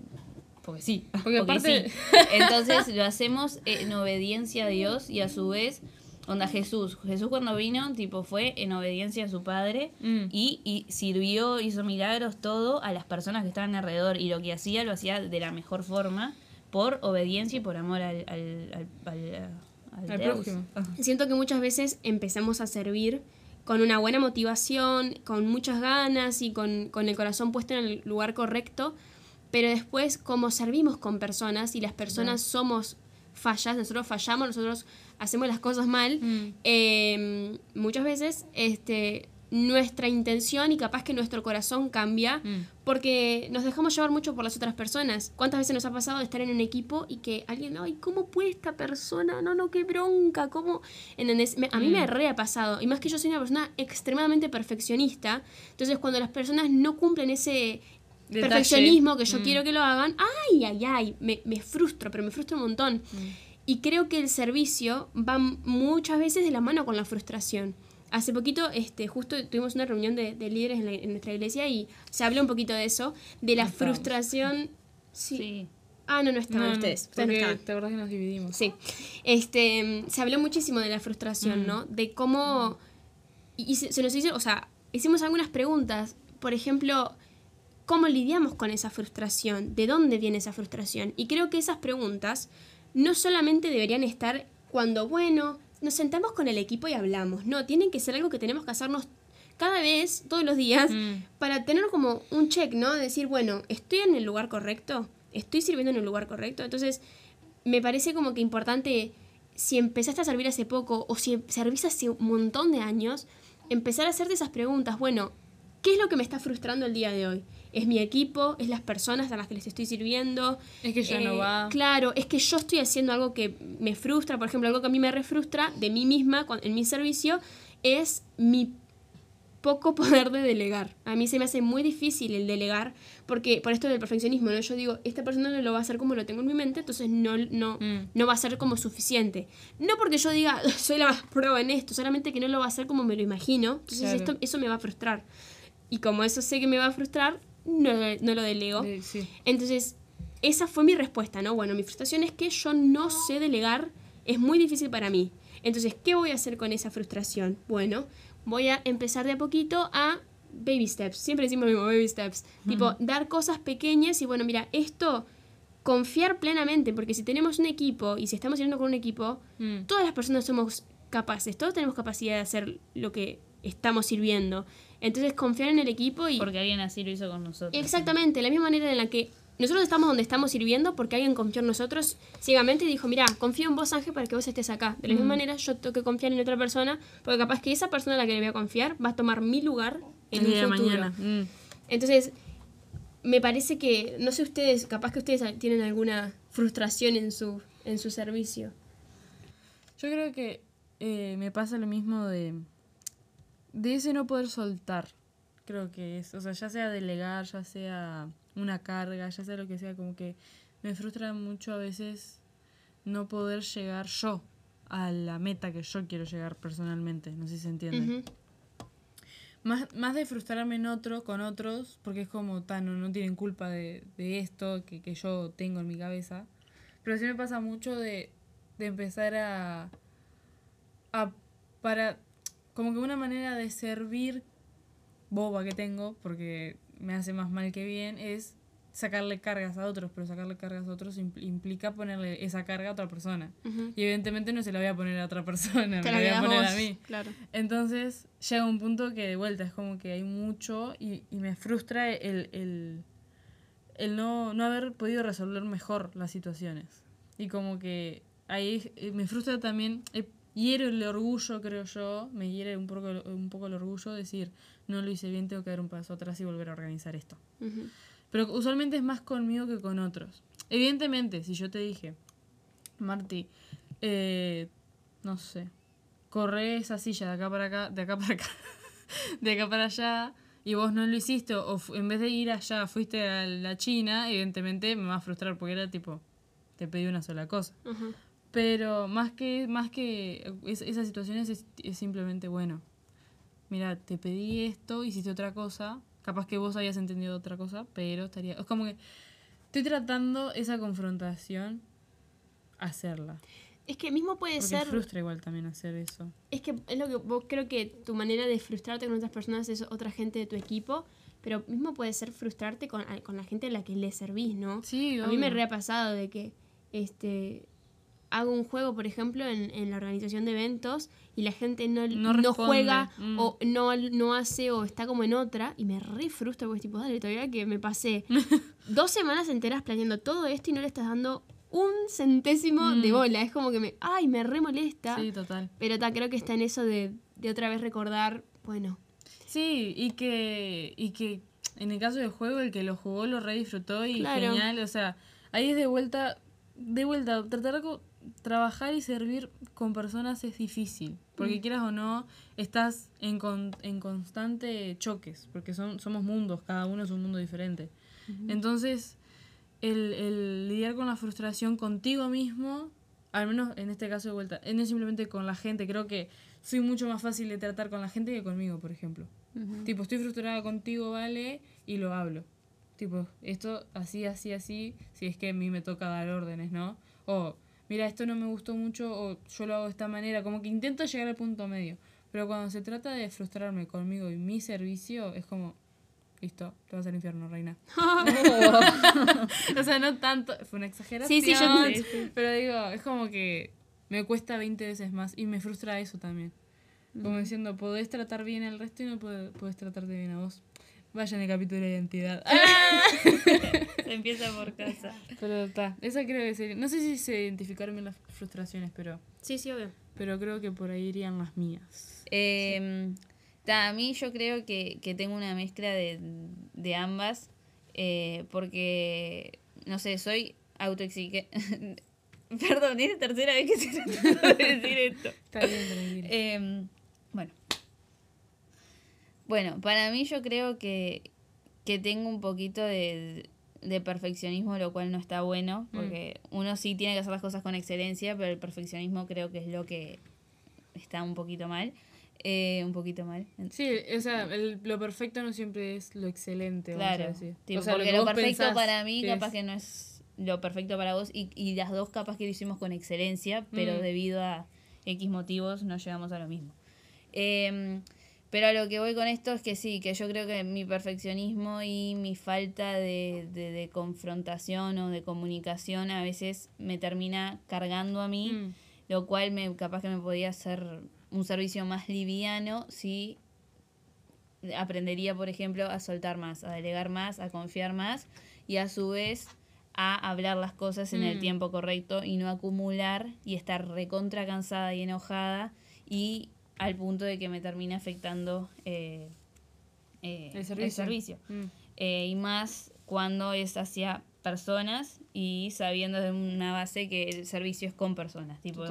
porque sí. Porque aparte- sí. Entonces lo hacemos en obediencia a Dios y a su vez, onda Jesús. Jesús cuando vino, tipo, fue en obediencia a su Padre Mm. y, y sirvió, hizo milagros, todo a las personas que estaban alrededor. Y lo que hacía, lo hacía de la mejor forma, por obediencia y por amor al, al, al, al- al Al Deus. prójimo. Siento que muchas veces empezamos a servir con una buena motivación, con muchas ganas y con, con el corazón puesto en el lugar correcto, pero después como servimos con personas y las personas somos fallas, nosotros fallamos, nosotros hacemos las cosas mal, Mm. eh, muchas veces este, nuestra intención y capaz que nuestro corazón cambia Mm. porque nos dejamos llevar mucho por las otras personas. ¿Cuántas veces nos ha pasado de estar en un equipo y que alguien, ay, ¿cómo puede esta persona? No, no, qué bronca, ¿cómo? ¿Entendés? Me- a mí me re ha pasado. Y más que yo soy una persona extremadamente perfeccionista. Entonces, cuando las personas no cumplen ese Detalle. perfeccionismo que yo Mm. quiero que lo hagan, ay, ay, ay, me, me frustro, pero me frustro un montón. Mm. Y creo que el servicio va muchas veces de la mano con la frustración. Hace poquito, este, justo tuvimos una reunión de, de líderes en, la- en nuestra iglesia y se habló un poquito de eso, de la No frustración. Sí. Sí. Ah, no, no estaban No, ustedes. Ustedes no estaban. te acordás que nos dividimos. Sí. Este, se habló muchísimo de la frustración, ¿no? De cómo... Y, y se, se nos hizo, o sea, hicimos algunas preguntas. Por ejemplo, ¿cómo lidiamos con esa frustración? ¿De dónde viene esa frustración? Y creo que esas preguntas no solamente deberían estar cuando, bueno, nos sentamos con el equipo y hablamos. No, tienen que ser algo que tenemos que hacernos cada vez, todos los días, Mm. para tener como un check, ¿no? Decir, bueno, ¿estoy en el lugar correcto? ¿Estoy sirviendo en el lugar correcto? Entonces, me parece como que importante, si empezaste a servir hace poco o si servís hace un montón de años, empezar a hacerte esas preguntas. Bueno, ¿qué es lo que me está frustrando el día de hoy? ¿Es mi equipo? ¿Es las personas a las que les estoy sirviendo? Es que ya no Eh, va. Claro, es que yo estoy haciendo algo que me frustra, por ejemplo, algo que a mí me refrustra de mí misma en mi servicio es mi poco poder de delegar. A mí se me hace muy difícil el delegar porque por esto del perfeccionismo, ¿no? Yo digo, esta persona no lo va a hacer como lo tengo en mi mente, entonces no, no, Mm. no va a ser como suficiente. No porque yo diga, soy la más prueba en esto, solamente que no lo va a hacer como me lo imagino, entonces Claro. esto, eso me va a frustrar. Y como eso sé que me va a frustrar, no, no lo delego. Eh, sí. Entonces, esa fue mi respuesta, ¿no? Bueno, mi frustración es que yo no sé delegar, es muy difícil para mí. Entonces, ¿qué voy a hacer con esa frustración? Bueno, voy a empezar de a poquito a baby steps. Siempre decimos lo mismo, baby steps. Tipo, dar cosas pequeñas y bueno, mira, esto, confiar plenamente, porque si tenemos un equipo y si estamos yendo con un equipo, Mm. todas las personas somos capaces, todos tenemos capacidad de hacer lo que estamos sirviendo. Entonces, confiar en el equipo y... Porque alguien así lo hizo con nosotros. Exactamente, la misma manera en la que nosotros estamos donde estamos sirviendo porque alguien confió en nosotros ciegamente y dijo, mira, confío en vos Ángel para que vos estés acá. De la misma manera yo tengo que confiar en otra persona porque capaz que esa persona a la que le voy a confiar va a tomar mi lugar en El un día de futuro. mañana. Mm. Entonces, me parece que, no sé ustedes, capaz que ustedes tienen alguna frustración en su, en su servicio. Yo creo que eh, me pasa lo mismo de, de ese no poder soltar. Creo que es, o sea, ya sea delegar, ya sea una carga, ya sea lo que sea, como que me frustra mucho a veces no poder llegar yo a la meta que yo quiero llegar personalmente. No sé si se entiende. Más, más de frustrarme en otro, con otros, porque es como, tan, no, no tienen culpa de, de esto que, que yo tengo en mi cabeza. Pero sí me pasa mucho de, de empezar a, a, para, como que una manera de servir boba que tengo, porque me hace más mal que bien, es sacarle cargas a otros, pero sacarle cargas a otros impl- implica ponerle esa carga a otra persona. Y evidentemente no se la voy a poner a otra persona, Te me la voy a poner vos, a mí. Claro. Entonces llega un punto que de vuelta es como que hay mucho y, y me frustra el, el, el no, no haber podido resolver mejor las situaciones. Y como que ahí eh, me frustra también, eh, hiere el orgullo, creo yo, me hiere un poco, un poco el orgullo decir, no lo hice bien, tengo que dar un paso atrás y volver a organizar esto. Ujú. Pero usualmente es más conmigo que con otros. Evidentemente, si yo te dije, Marti, eh, no sé, corre esa silla de acá para acá, de acá para acá, de acá para allá, y vos no lo hiciste, o en vez de ir allá fuiste a la China, evidentemente me va a frustrar porque era tipo, te pedí una sola cosa. Ujú. Pero más que, más que es- esas situaciones es, es simplemente, bueno, mira, te pedí esto, hiciste otra cosa, capaz que vos hayas entendido otra cosa, pero estaría... Es como que estoy tratando esa confrontación, hacerla. Es que mismo puede Porque ser. frustra igual también hacer eso. Es que es lo que vos creo que tu manera de frustrarte con otras personas es otra gente de tu equipo, pero mismo puede ser frustrarte con, con la gente a la que le servís, ¿no? Sí, A mí me re ha pasado de que este hago un juego, por ejemplo, en, en la organización de eventos y la gente no, No juega mm. o no, no hace o está como en otra y me re frustra porque es tipo, dale, todavía que me pasé dos semanas enteras planeando todo esto y no le estás dando un centésimo de bola. Es como que me, ay, me re molesta. Mm. Sí, total. Pero ta, creo que está en eso de, de otra vez recordar, bueno, Sí, y que, y que en el caso del juego, el que lo jugó lo re disfrutó y Claro. genial. O sea, ahí es de vuelta, de vuelta, tratar trabajar y servir con personas es difícil. Porque quieras o no, estás en, con- en constante choques, porque son, somos mundos, cada uno es un mundo diferente. Entonces, el, el lidiar con la frustración contigo mismo, al menos en este caso de vuelta, no es simplemente con la gente, creo que soy mucho más fácil de tratar con la gente que conmigo, por ejemplo. Tipo, estoy frustrada contigo, vale, y lo hablo. Tipo, esto así, así, así, si es que a mí me toca dar órdenes, ¿no? O, mira, esto no me gustó mucho, o yo lo hago de esta manera, como que intento llegar al punto medio. Pero cuando se trata de frustrarme conmigo y mi servicio, es como, listo, te vas al infierno, reina. o sea, no tanto, fue una exageración. Sí, sí, yo- sí, Pero digo, es como que me cuesta 20 veces más y me frustra eso también. Como diciendo, podés tratar bien al resto y no podés, podés tratarte bien a vos. Vaya en el capítulo de identidad. Se empieza por casa. pero está, esa creo que sería. No sé si se identificaron bien las frustraciones, pero, sí, sí, obvio. pero creo que por ahí irían las mías. Eh, ta, a mí yo creo que, que tengo una mezcla de, de ambas, eh, porque, no sé, soy autoexigente. Perdón, es la tercera vez que se trata de decir esto. Está bien, tranquilo. Eh, bueno. Bueno, para mí yo creo que, que tengo un poquito de, de perfeccionismo, lo cual no está bueno, porque uno sí tiene que hacer las cosas con excelencia, pero el perfeccionismo creo que es lo que está un poquito mal. Eh, un poquito mal. Sí, o sea, el- lo perfecto no siempre es lo excelente. vamos a Claro, decir. tipo, O sea, porque que lo, perfecto para mí que capaz es- que no es lo perfecto para vos y, y las dos capas que lo hicimos con excelencia, pero Mm. debido a X motivos no llegamos a lo mismo. Em, pero a lo que voy con esto es que sí, que yo creo que mi perfeccionismo y mi falta de, de- de confrontación o de comunicación a veces me termina cargando a mí, Mm. lo cual me capaz que me podía hacer un servicio más liviano si aprendería, por ejemplo, a soltar más, a delegar más, a confiar más y a su vez a hablar las cosas en el Mm. tiempo correcto y no acumular y estar recontra cansada y enojada y al punto de que me termine afectando eh, eh, El servicio. Mm. Eh, y más cuando es hacia personas y sabiendo de una base que el servicio es con personas. Tipo,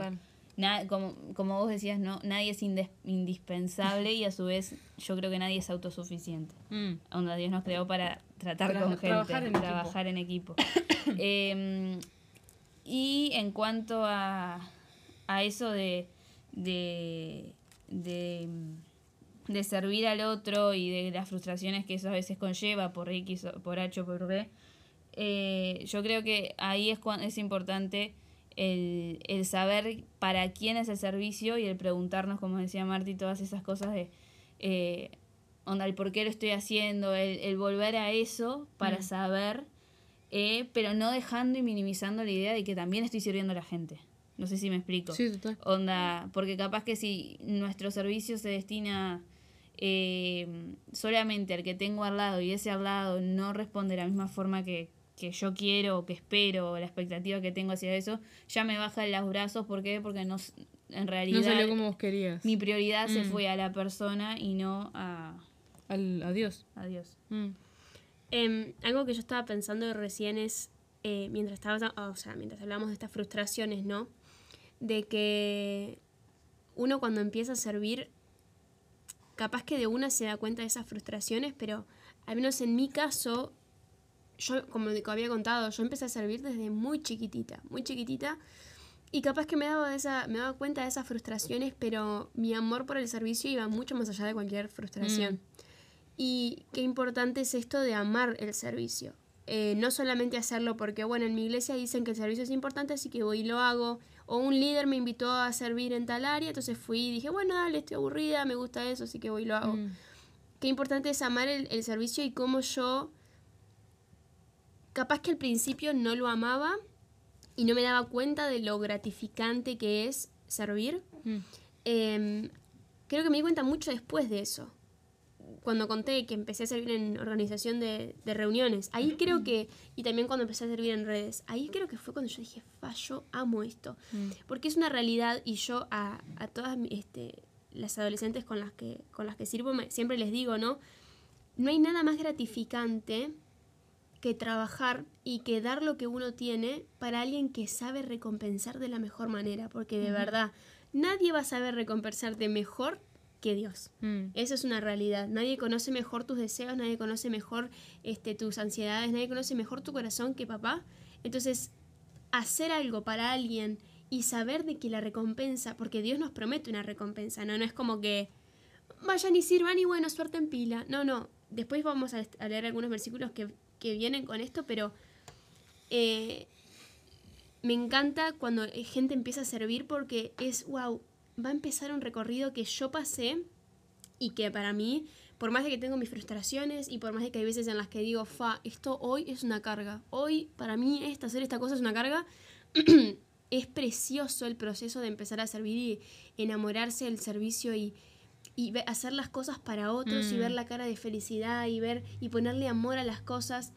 na- como, como vos decías, no, nadie es indispensable y a su vez yo creo que nadie es autosuficiente. Mm. Onda, Dios nos creó para tratar Tra- con gente, trabajar en trabajar en equipo. Em, y en cuanto a, a eso de, de, de, de servir al otro y de las frustraciones que eso a veces conlleva por X, por H o por B, eh, yo creo que ahí es, cuando es importante el, el saber para quién es el servicio y el preguntarnos, como decía Marty, todas esas cosas de... Eh, onda, el por qué lo estoy haciendo, el, el volver a eso para Mm. saber, eh, pero no dejando y minimizando la idea de que también estoy sirviendo a la gente. No sé si me explico. Sí, total. Onda, porque capaz que si nuestro servicio se destina eh, solamente al que tengo al lado y ese al lado no responde de la misma forma que, que yo quiero o que espero o la expectativa que tengo hacia eso, ya me baja los brazos. ¿Por qué? Porque no, en realidad No salió como vos querías. mi prioridad se Mm. fue a la persona y no a, Al, adiós. a Dios. Mm. Em, algo que yo estaba pensando recién es, eh, mientras estaba, o sea, mientras hablamos de estas frustraciones, ¿no? De que uno cuando empieza a servir, capaz que de una se da cuenta de esas frustraciones, pero al menos en mi caso, yo, como había contado, yo empecé a servir desde muy chiquitita, muy chiquitita. Y capaz que me daba, de esa, me daba cuenta de esas frustraciones, pero mi amor por el servicio iba mucho más allá de cualquier frustración. Y qué importante es esto de amar el servicio. Eh, no solamente hacerlo porque, bueno, en mi iglesia dicen que el servicio es importante, así que voy y lo hago. O un líder me invitó a servir en tal área, entonces fui y dije, bueno, dale, estoy aburrida, me gusta eso, así que voy y lo hago. Mm. Qué importante es amar el, el servicio y cómo yo, capaz que al principio no lo amaba y no me daba cuenta de lo gratificante que es servir. Mm. Em, creo que me di cuenta mucho después de eso. Cuando conté que empecé a servir en organización de, de reuniones. Ahí creo que, y también cuando empecé a servir en redes, ahí creo que fue cuando yo dije, fa, yo amo esto. Mm. Porque es una realidad y yo a, a todas este, las adolescentes con las que, con las que sirvo me- siempre les digo, ¿no? No hay nada más gratificante que trabajar y que dar lo que uno tiene para alguien que sabe recompensar de la mejor manera, porque de verdad nadie va a saber recompensarte mejor que Dios. Mm. Esa es una realidad. Nadie conoce mejor tus deseos, nadie conoce mejor este, tus ansiedades, nadie conoce mejor tu corazón que papá. Entonces, hacer algo para alguien y saber de que la recompensa, porque Dios nos promete una recompensa, ¿no? No es como que vayan y sirvan y bueno, suerte en pila. No, no. Después vamos a, a leer algunos versículos que, que vienen con esto, pero eh, me encanta cuando gente empieza a servir porque es, wow, va a empezar un recorrido que yo pasé y que para mí, por más de que tengo mis frustraciones y por más de que hay veces en las que digo, fa, esto hoy es una carga, hoy para mí esta, hacer esta cosa es una carga, es precioso el proceso de empezar a servir y enamorarse del servicio y, hacer las cosas para otros y Mm. ver la cara de felicidad y ver y ponerle amor a las cosas.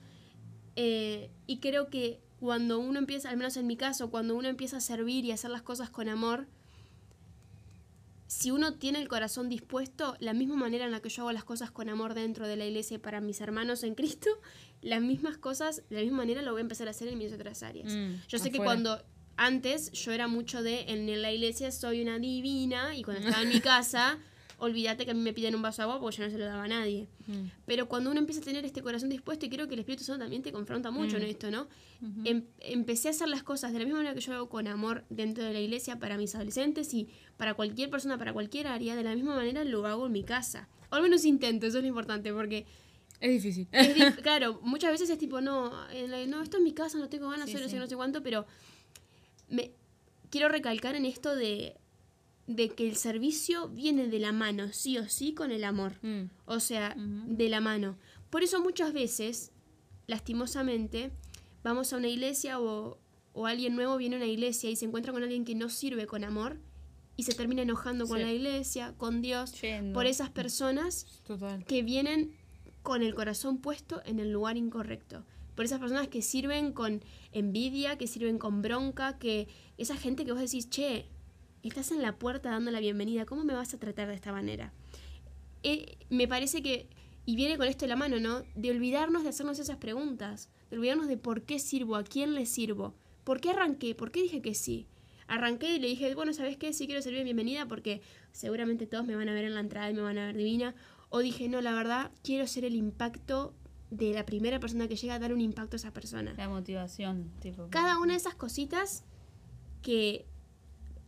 Eh, y creo que cuando uno empieza, al menos en mi caso, cuando uno empieza a servir y a hacer las cosas con amor, si uno tiene el corazón dispuesto, la misma manera en la que yo hago las cosas con amor dentro de la iglesia y para mis hermanos en Cristo, las mismas cosas, de la misma manera lo voy a empezar a hacer en mis otras áreas. Mm, yo sé que cuando antes yo era mucho de en la iglesia soy una divina y cuando estaba en mi casa, olvídate que a mí me piden un vaso de agua porque yo no se lo daba a nadie. Mm. Pero cuando uno empieza a tener este corazón dispuesto, y creo que el Espíritu Santo también te confronta mucho en esto, ¿no? Em- empecé a hacer las cosas de la misma manera que yo hago con amor dentro de la iglesia para mis adolescentes y para cualquier persona, para cualquier área, de la misma manera lo hago en mi casa. O al menos intento, eso es lo importante, porque, Es difícil. es dif- claro, muchas veces es tipo, no, la- no, esto es mi casa, no tengo ganas, Sí, sé, sí. no sé cuánto, pero me quiero recalcar en esto de, de que el servicio viene de la mano, sí o sí, con el amor. Mm. O sea, de la mano. Por eso muchas veces, lastimosamente, vamos a una iglesia o, o alguien nuevo viene a una iglesia y se encuentra con alguien que no sirve con amor y se termina enojando con la iglesia, con Dios, Yendo. por esas personas Total. que vienen con el corazón puesto en el lugar incorrecto. Por esas personas que sirven con envidia, que sirven con bronca, que esa gente que vos decís, che, estás en la puerta dando la bienvenida, ¿cómo me vas a tratar de esta manera? Eh, me parece que, y viene con esto de la mano, ¿no? De olvidarnos de hacernos esas preguntas, de olvidarnos de por qué sirvo, a quién le sirvo, por qué arranqué, por qué dije que sí. Arranqué y le dije, bueno, ¿sabes qué? Sí quiero servir bienvenida porque seguramente todos me van a ver en la entrada y me van a ver divina. O dije, no, la verdad, quiero ser el impacto de la primera persona que llega a dar un impacto a esa persona. La motivación, tipo. Cada una de esas cositas que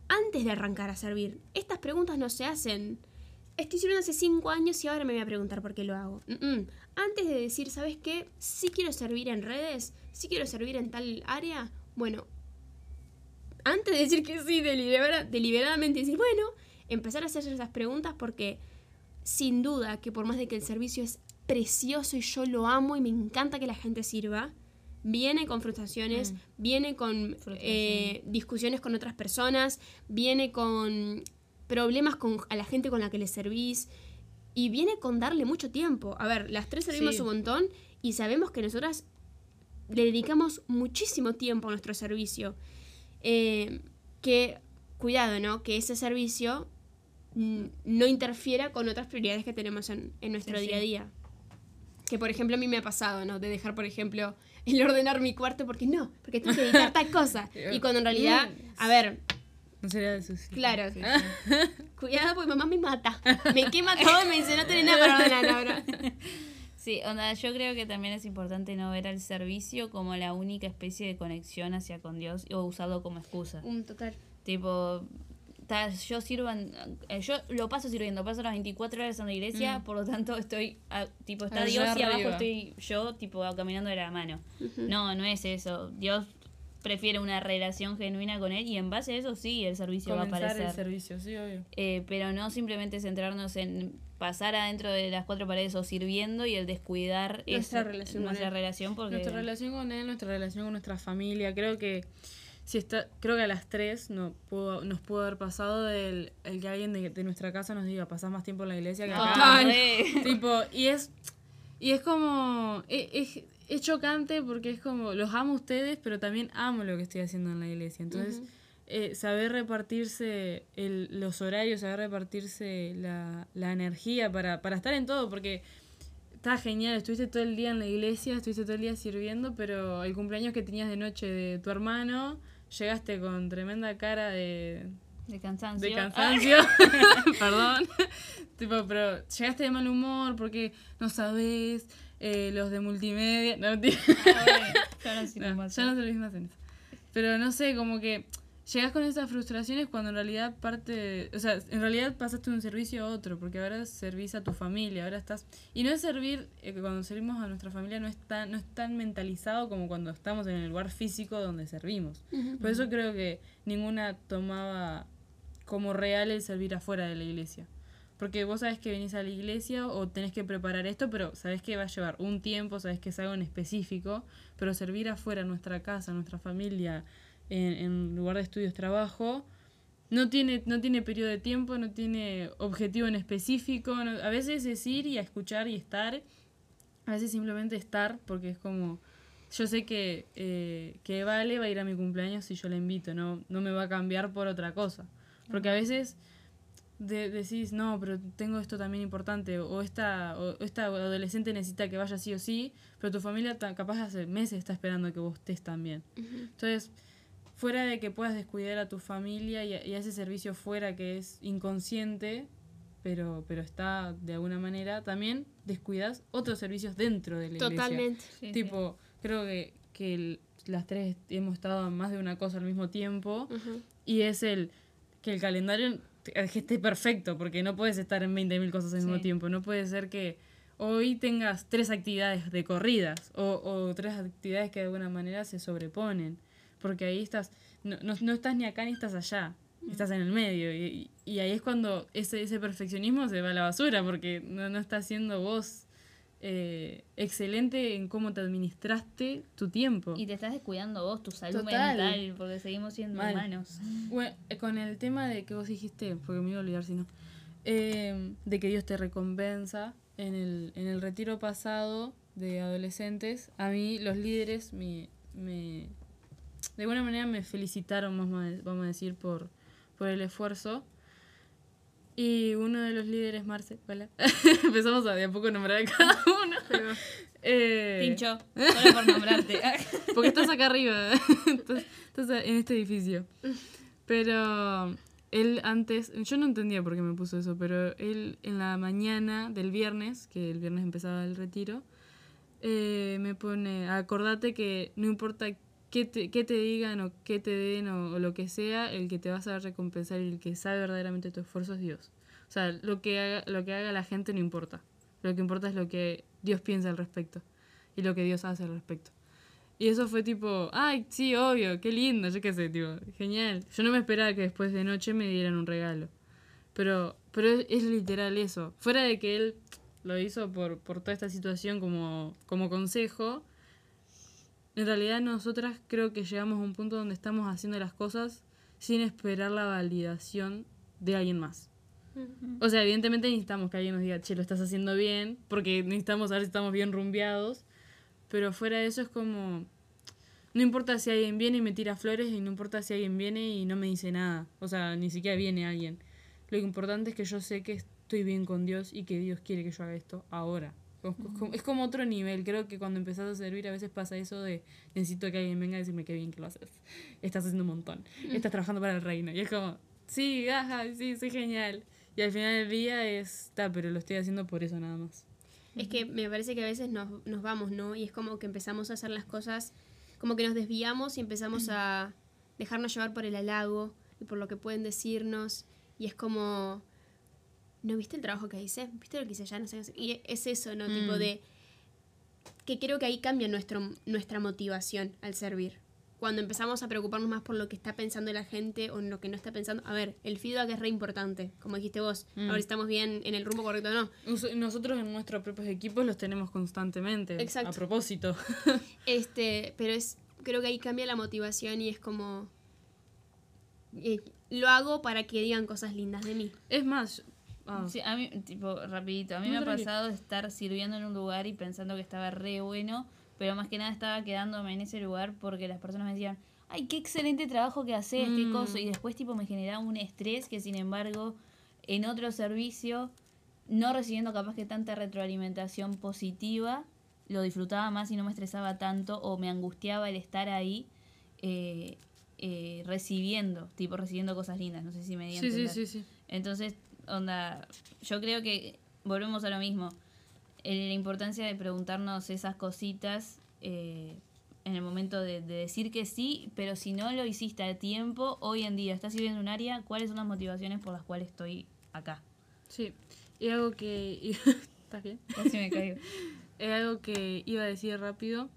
antes de arrancar a servir, estas preguntas no se hacen estoy sirviendo hace cinco años y ahora me voy a preguntar por qué lo hago. Antes de decir, ¿sabes qué? Sí quiero servir en redes, sí quiero servir en tal área. Bueno, antes de decir que sí, delibera- deliberadamente decir, bueno, empezar a hacerse esas preguntas porque sin duda que por más de que el servicio es precioso y yo lo amo y me encanta que la gente sirva, viene con frustraciones, viene con eh, discusiones con otras personas, viene con problemas con a la gente con la que le servís y viene con darle mucho tiempo. A ver, las tres servimos Sí. un montón y sabemos que nosotras le dedicamos muchísimo tiempo a nuestro servicio. Eh, que, cuidado, ¿no? Que ese servicio mm, no interfiera con otras prioridades que tenemos en, en nuestro Sí, día a sí. día. Que, por ejemplo, a mí me ha pasado, ¿no? De dejar, por ejemplo, el ordenar mi cuarto porque no, porque tengo que dedicar tal cosa. Y cuando en realidad, a ver, No sería de sus claro, cuidado porque mamá me mata. Me quema todo y me dice, no tenés nada para ordenar ahora. Sí, onda, yo creo que también es importante no ver al servicio como la única especie de conexión hacia con Dios o usarlo como excusa. Un total. Tipo, ta, yo sirvo, en- eh, yo lo paso sirviendo, paso las 24 horas en la iglesia, por lo tanto estoy, a- tipo, está Allá Dios y abajo estoy yo, tipo, caminando de la mano. No, no es eso. Dios prefiere una relación genuina con Él y en base a eso sí, el servicio va a Comenzar el aparecer. servicio, sí, obvio. Eh, pero no simplemente centrarnos en pasar adentro de las cuatro paredes o sirviendo y el descuidar Nuestra eso, relación nuestra relación porque Nuestra relación con él, nuestra relación con nuestra familia, creo que si está, creo que a las tres no pudo, nos pudo haber pasado del, el que alguien de, de nuestra casa nos diga pasás más tiempo en la iglesia que acá. Ah, re. tipo, y es, y es como, e- es, es chocante porque es como, los amo a ustedes, pero también amo lo que estoy haciendo en la iglesia. Entonces, eh, saber repartirse el, los horarios, saber repartirse la, la energía para, para estar en todo, porque está genial, estuviste todo el día en la iglesia, estuviste todo el día sirviendo, pero el cumpleaños que tenías de noche de tu hermano, llegaste con tremenda cara de, de cansancio. de cansancio, perdón, tipo, pero llegaste de mal humor porque no sabes eh, los de multimedia, no. Ah, bueno, yo no No, ya no más en eso. Pero no sé, como que llegas con esas frustraciones cuando en realidad parte, o sea, en realidad pasaste de un servicio a otro, porque ahora servís a tu familia, ahora estás... Y no es servir, eh, cuando servimos a nuestra familia no es, tan, no es tan mentalizado como cuando estamos en el lugar físico donde servimos. Por eso creo que ninguna tomaba como real el servir afuera de la iglesia. Porque vos sabés que venís a la iglesia o tenés que preparar esto, pero sabés que va a llevar un tiempo, sabés que es algo en específico, pero servir afuera, nuestra casa, nuestra familia, en, en lugar de estudios, trabajo, no tiene, no tiene periodo de tiempo, no tiene objetivo en específico. no- a veces es ir y a escuchar y estar, a veces simplemente estar, porque es como, yo sé que, eh, que Vale va a ir a mi cumpleaños si yo la invito, no, no me va a cambiar por otra cosa. Porque a veces de- decís, no, pero tengo esto también importante, o esta, o esta adolescente necesita que vaya sí o sí, pero tu familia capaz hace meses está esperando que vos estés también. Entonces, fuera de que puedas descuidar a tu familia y a, y a ese servicio fuera que es inconsciente, pero, pero está de alguna manera, también descuidas otros servicios dentro de la iglesia. Totalmente. Sí, tipo, creo que, que el- las tres hemos estado en más de una cosa al mismo tiempo y es el que el calendario esté perfecto, porque no puedes estar en 20.000 cosas al mismo tiempo. No puede ser que hoy tengas tres actividades de corridas o, o tres actividades que de alguna manera se sobreponen, porque ahí estás, no, no, no estás ni acá ni estás allá, estás en el medio y, y ahí es cuando ese, ese perfeccionismo se va a la basura, porque no, no estás siendo vos eh, excelente en cómo te administraste tu tiempo. Y te estás descuidando vos, tu salud Total. mental, porque seguimos siendo Mal. humanos. Bueno, eh, con el tema de que vos dijiste, porque me iba a olvidar si no, eh, de que Dios te recompensa, en el, en el retiro pasado de adolescentes, a mí los líderes me, me de alguna manera me felicitaron, vamos a, decir, por, por el esfuerzo. Y uno de los líderes, Marce, hola. Empezamos a de a poco nombrar a cada uno. Eh, Pincho, solo por nombrarte. porque estás acá arriba. estás, estás en este edificio. Pero él antes, yo no entendía por qué me puso eso, pero él en la mañana del viernes, que el viernes empezaba el retiro, eh, me pone, acordate que no importa qué te, qué te digan o qué te den o, o lo que sea, el que te va a saber recompensar y el que sabe verdaderamente tu esfuerzo es Dios. O sea, lo que haga, lo que haga la gente no importa. Lo que importa es lo que Dios piensa al respecto y lo que Dios hace al respecto. Y eso fue tipo, ay, sí, obvio, qué lindo, yo qué sé, tipo, genial. Yo no me esperaba que después de noche me dieran un regalo. Pero, pero es, es literal eso. Fuera de que él lo hizo por, por toda esta situación como, como consejo, en realidad nosotras creo que llegamos a un punto donde estamos haciendo las cosas sin esperar la validación de alguien más. O sea, evidentemente necesitamos que alguien nos diga, che, lo estás haciendo bien, porque necesitamos saber si estamos bien rumbeados. Pero fuera de eso es como, no importa si alguien viene y me tira flores y no importa si alguien viene y no me dice nada. O sea, ni siquiera viene alguien. Lo importante es que yo sé que estoy bien con Dios y que Dios quiere que yo haga esto ahora. Es como- otro nivel. Creo que cuando empezás a servir a veces pasa eso de necesito que alguien venga a decirme qué bien que lo haces. Estás haciendo un montón. Estás trabajando para el reino. Y es como, sí, ajá, sí, soy genial. Y al final del día es, está, pero lo estoy haciendo por eso nada más. Es que me parece que a veces nos, nos vamos, ¿no? Y es como que empezamos a hacer las cosas, como que nos desviamos y empezamos a dejarnos llevar por el halago y por lo que pueden decirnos. Y es como, ¿no viste el trabajo que hice? ¿Viste lo que hice ya? No sé. Y es eso, ¿no? Tipo Mm. de... Que creo que ahí cambia nuestro, nuestra motivación al servir. Cuando empezamos a preocuparnos más por lo que está pensando la gente o en lo que no está pensando. A ver, el feedback es re importante, como dijiste vos. A ver si estamos bien en el rumbo correcto o no. Nosotros en nuestros propios equipos los tenemos constantemente. Exacto. A propósito. Este, pero es, creo que ahí cambia la motivación y es como, eh, lo hago para que digan cosas lindas de mí. es más, ah, Sí, a mí, tipo, rapidito, a mí me ha pasado de estar sirviendo en un lugar y pensando que estaba re bueno, pero más que nada estaba quedándome en ese lugar porque las personas me decían, ay, qué excelente trabajo que haces, qué Mm. cosa, y después tipo me generaba un estrés que sin embargo en otro servicio, no recibiendo capaz que tanta retroalimentación positiva, lo disfrutaba más y no me estresaba tanto o me angustiaba el estar ahí eh, eh, recibiendo, tipo recibiendo cosas lindas, no sé si me di a sí, sí, sí. Entonces, onda, yo creo que volvemos a lo mismo. Eh, la importancia de preguntarnos esas cositas eh, en el momento de, de decir que sí, pero si no lo hiciste a tiempo, hoy en día estás sirviendo un área, ¿cuáles son las motivaciones por las cuales estoy acá? Sí. Y algo que... ¿Estás bien? Casi me caigo. Es algo que iba a decir rápido.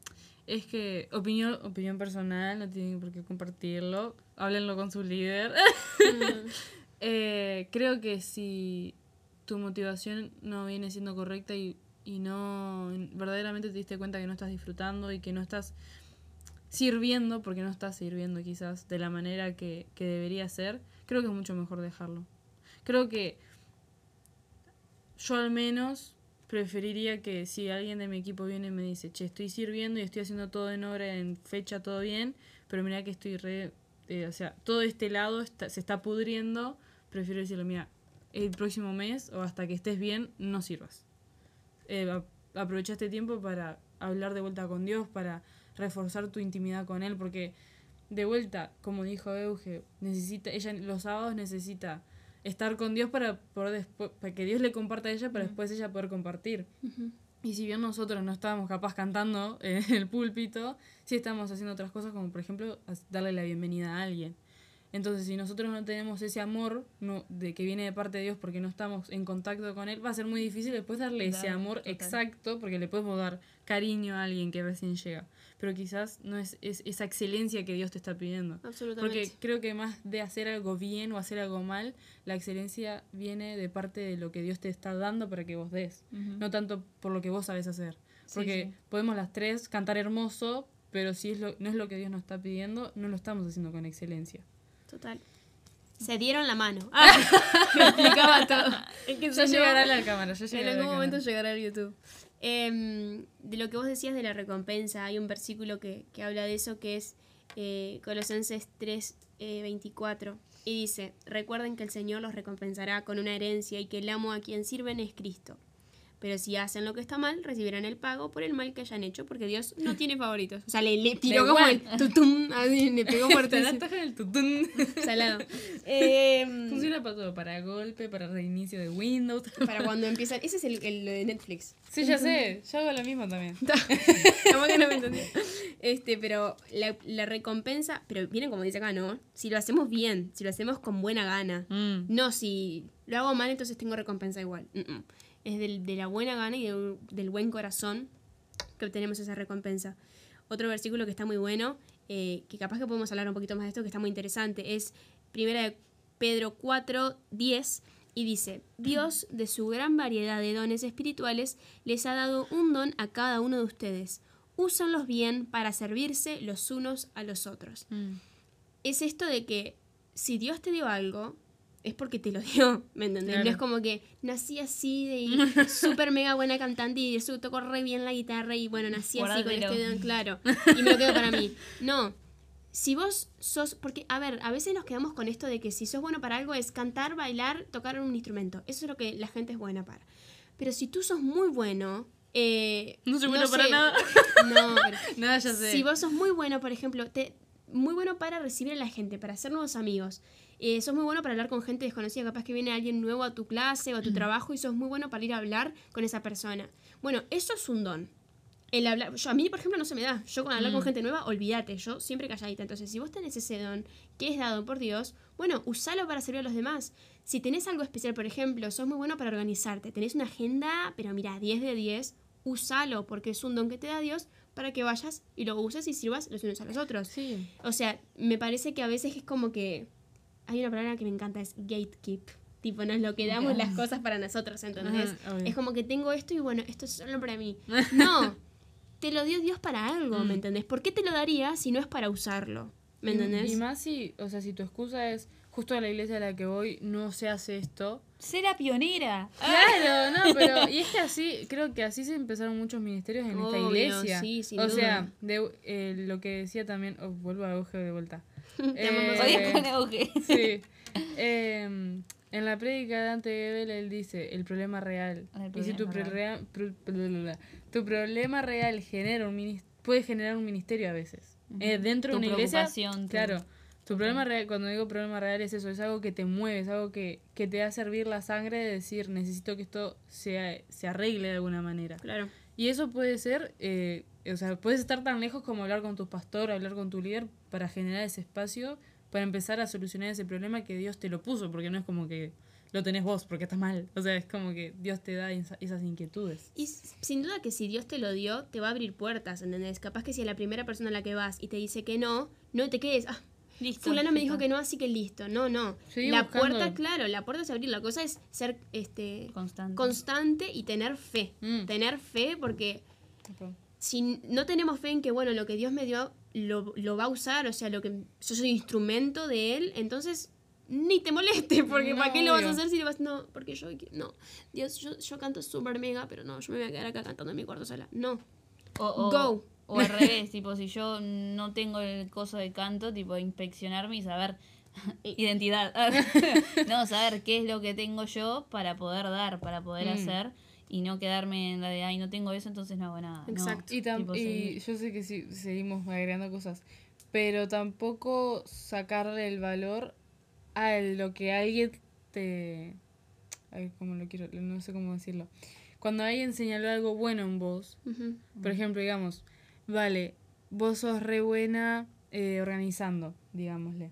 Es que opinión, opinión personal, no tienen por qué compartirlo. Háblenlo con su líder. Eh, creo que si tu motivación no viene siendo correcta y, y no verdaderamente te diste cuenta que no estás disfrutando y que no estás sirviendo, porque no estás sirviendo quizás de la manera que, que debería ser, creo que es mucho mejor dejarlo. Creo que yo al menos preferiría que si alguien de mi equipo viene y me dice, che, estoy sirviendo y estoy haciendo todo en hora, en fecha, todo bien, pero mira que estoy re... eh, o sea, todo este lado está- se está pudriendo, prefiero decirle, mira, el próximo mes o hasta que estés bien, no sirvas. Eh, aprovecha este tiempo para hablar de vuelta con Dios, para reforzar tu intimidad con Él, porque de vuelta, como dijo Euge, necesita, ella los sábados necesita estar con Dios para poder después, para que Dios le comparta a ella para después ella poder compartir. Y si bien nosotros no estábamos capaz cantando en el púlpito, sí estamos haciendo otras cosas como por ejemplo darle la bienvenida a alguien. Entonces, si nosotros no tenemos ese amor no, de que viene de parte de Dios porque no estamos en contacto con Él, va a ser muy difícil después darle ese Dar, amor total. exacto, porque le podemos dar cariño a alguien que recién llega. Pero quizás no es, es esa excelencia que Dios te está pidiendo. Absolutamente. Porque creo que más de hacer algo bien o hacer algo mal, la excelencia viene de parte de lo que Dios te está dando para que vos des. No tanto por lo que vos sabes hacer. Sí, Porque sí. podemos las tres cantar hermoso, pero si es lo, no es lo que Dios nos está pidiendo, no lo estamos haciendo con excelencia. Total. Se dieron la mano. Ah, me explicaba todo. Es que Ya llegará la cámara, ya En llegará la algún momento llegará al YouTube. Em, de lo que vos decías de la recompensa, hay un versículo que, que habla de eso que es eh, Colosenses 3, eh, 24. Y dice, recuerden que el Señor los recompensará con una herencia y que el amo a quien sirven es Cristo. Pero si hacen lo que está mal, recibirán el pago por el mal que hayan hecho, porque Dios no tiene favoritos. O sea, le, le tiró como el tutum, así, le pegó la taja del tutún. Salado. Em, Funciona para todo, para golpe, para reinicio de Windows. para cuando empiezan. Ese es el, el de Netflix. Sí, ya sé, yo hago lo mismo también. Capaz que no me entendí. Este, pero la, la recompensa, pero viene como dice acá, ¿no? Si lo hacemos bien, si lo hacemos con buena gana. Mm. No si lo hago mal, entonces tengo recompensa igual. Mm, mm. Es del- de la buena gana y del, del buen corazón que obtenemos esa recompensa. Otro versículo que está muy bueno, eh, que capaz que podemos hablar un poquito más de esto, que está muy interesante, es primera de Pedro 4, 10, y dice, Dios, de su gran variedad de dones espirituales, les ha dado un don a cada uno de ustedes. Úsanlos bien para servirse los unos a los otros Mm. es esto de que si Dios te dio algo, es porque te lo dio, ¿me entendés? Claro. No es como que nací así de súper mega buena cantante y eso tocó re bien la guitarra y bueno, nací así con este don, claro, y me lo quedo para mí. No, si vos sos, porque a ver, a veces nos quedamos con esto de que si sos bueno para algo es cantar, bailar, tocar un instrumento, eso es lo que la gente es buena para. Pero si tú sos muy bueno... Eh, No soy bueno para sé. nada. No, pero Nada, ya sé. si vos sos muy bueno, por ejemplo, te, muy bueno para recibir a la gente, para hacer nuevos amigos. Eh, sos muy bueno para hablar con gente desconocida. Capaz que viene alguien nuevo a tu clase o a tu trabajo y sos muy bueno para ir a hablar con esa persona. Bueno, eso es un don. El hablar, yo, a mí, por ejemplo, no se me da. Yo con hablar con gente nueva, olvídate. Yo siempre calladita. Entonces, si vos tenés ese don que es dado por Dios, bueno, usalo para servir a los demás. Si tenés algo especial, por ejemplo, sos muy bueno para organizarte. Tenés una agenda, pero mira, 10 de 10, usalo porque es un don que te da Dios para que vayas y lo uses y sirvas los unos a los otros. Sí. O sea, me parece que a veces es como que hay una palabra que me encanta, es gatekeep. Tipo, nos lo quedamos las cosas para nosotros, obvio. es como que tengo esto y bueno, esto es solo para mí. No, te lo dio Dios para algo, ¿me entendés? ¿Por qué te lo daría si no es para usarlo? ¿Me Y- entendés? Y, más si, o sea, si tu excusa es justo a la iglesia a la que voy no se hace esto. Ser la pionera. Claro, no, pero y es que así, creo que así se empezaron muchos ministerios en esta iglesia. sí, sin o duda. sea, de, eh, lo que decía también, oh, vuelvo a auge de vuelta. Eh, auge. Sí. Em, en la prédica de Dante Gebel él dice el problema real. El y si tu, problema pre- pro- tu problema real genera un puede generar un ministerio a veces. Eh, dentro Tu de una iglesia. tu- Claro. Tu problema real, cuando digo problema real es eso, es algo que te mueve, es algo que, que te da servir la sangre de decir necesito que esto se, se arregle de alguna manera. Claro. Y eso puede ser, eh, o sea, puedes estar tan lejos como hablar con tu pastor, hablar con tu líder para generar ese espacio, para empezar a solucionar ese problema que Dios te lo puso, porque no es como que lo tenés vos porque estás mal. O sea, es como que Dios te da esa- esas inquietudes. Y sin duda que si Dios te lo dio, te va a abrir puertas, ¿entendés? Capaz que si a la primera persona a la que vas y te dice que no, no te quedes, ah, Listo. fulano me dijo que no, así que listo. No, no. Seguí la buscando. puerta, claro, la puerta es abrir. La cosa es ser este Constante. constante y tener fe. Mm. Tener fe porque si no tenemos fe en que, bueno, lo que Dios me dio lo, lo va a usar, o sea, lo que yo soy instrumento de Él, entonces ni te moleste, porque No, ¿para qué lo vas a hacer si le vas, no, porque yo, no, Dios, yo, yo canto súper mega, pero no, yo me voy a quedar acá cantando en mi cuarto sola. No, O, o- Go. o al revés, tipo, si yo no tengo el coso de canto, tipo, inspeccionarme y saber identidad. no, saber qué es lo que tengo yo para poder dar, para poder Mm. hacer y no quedarme en la de, ay, no tengo eso, entonces no hago nada. No, Exacto. Y, tam- tipo, y yo sé que sí, seguimos agregando cosas, pero tampoco sacarle el valor a lo que alguien te... Ay, ¿cómo lo quiero? No sé cómo decirlo. Cuando alguien señaló algo bueno en vos, por ejemplo, digamos, vale, vos sos re buena eh, organizando, digámosle.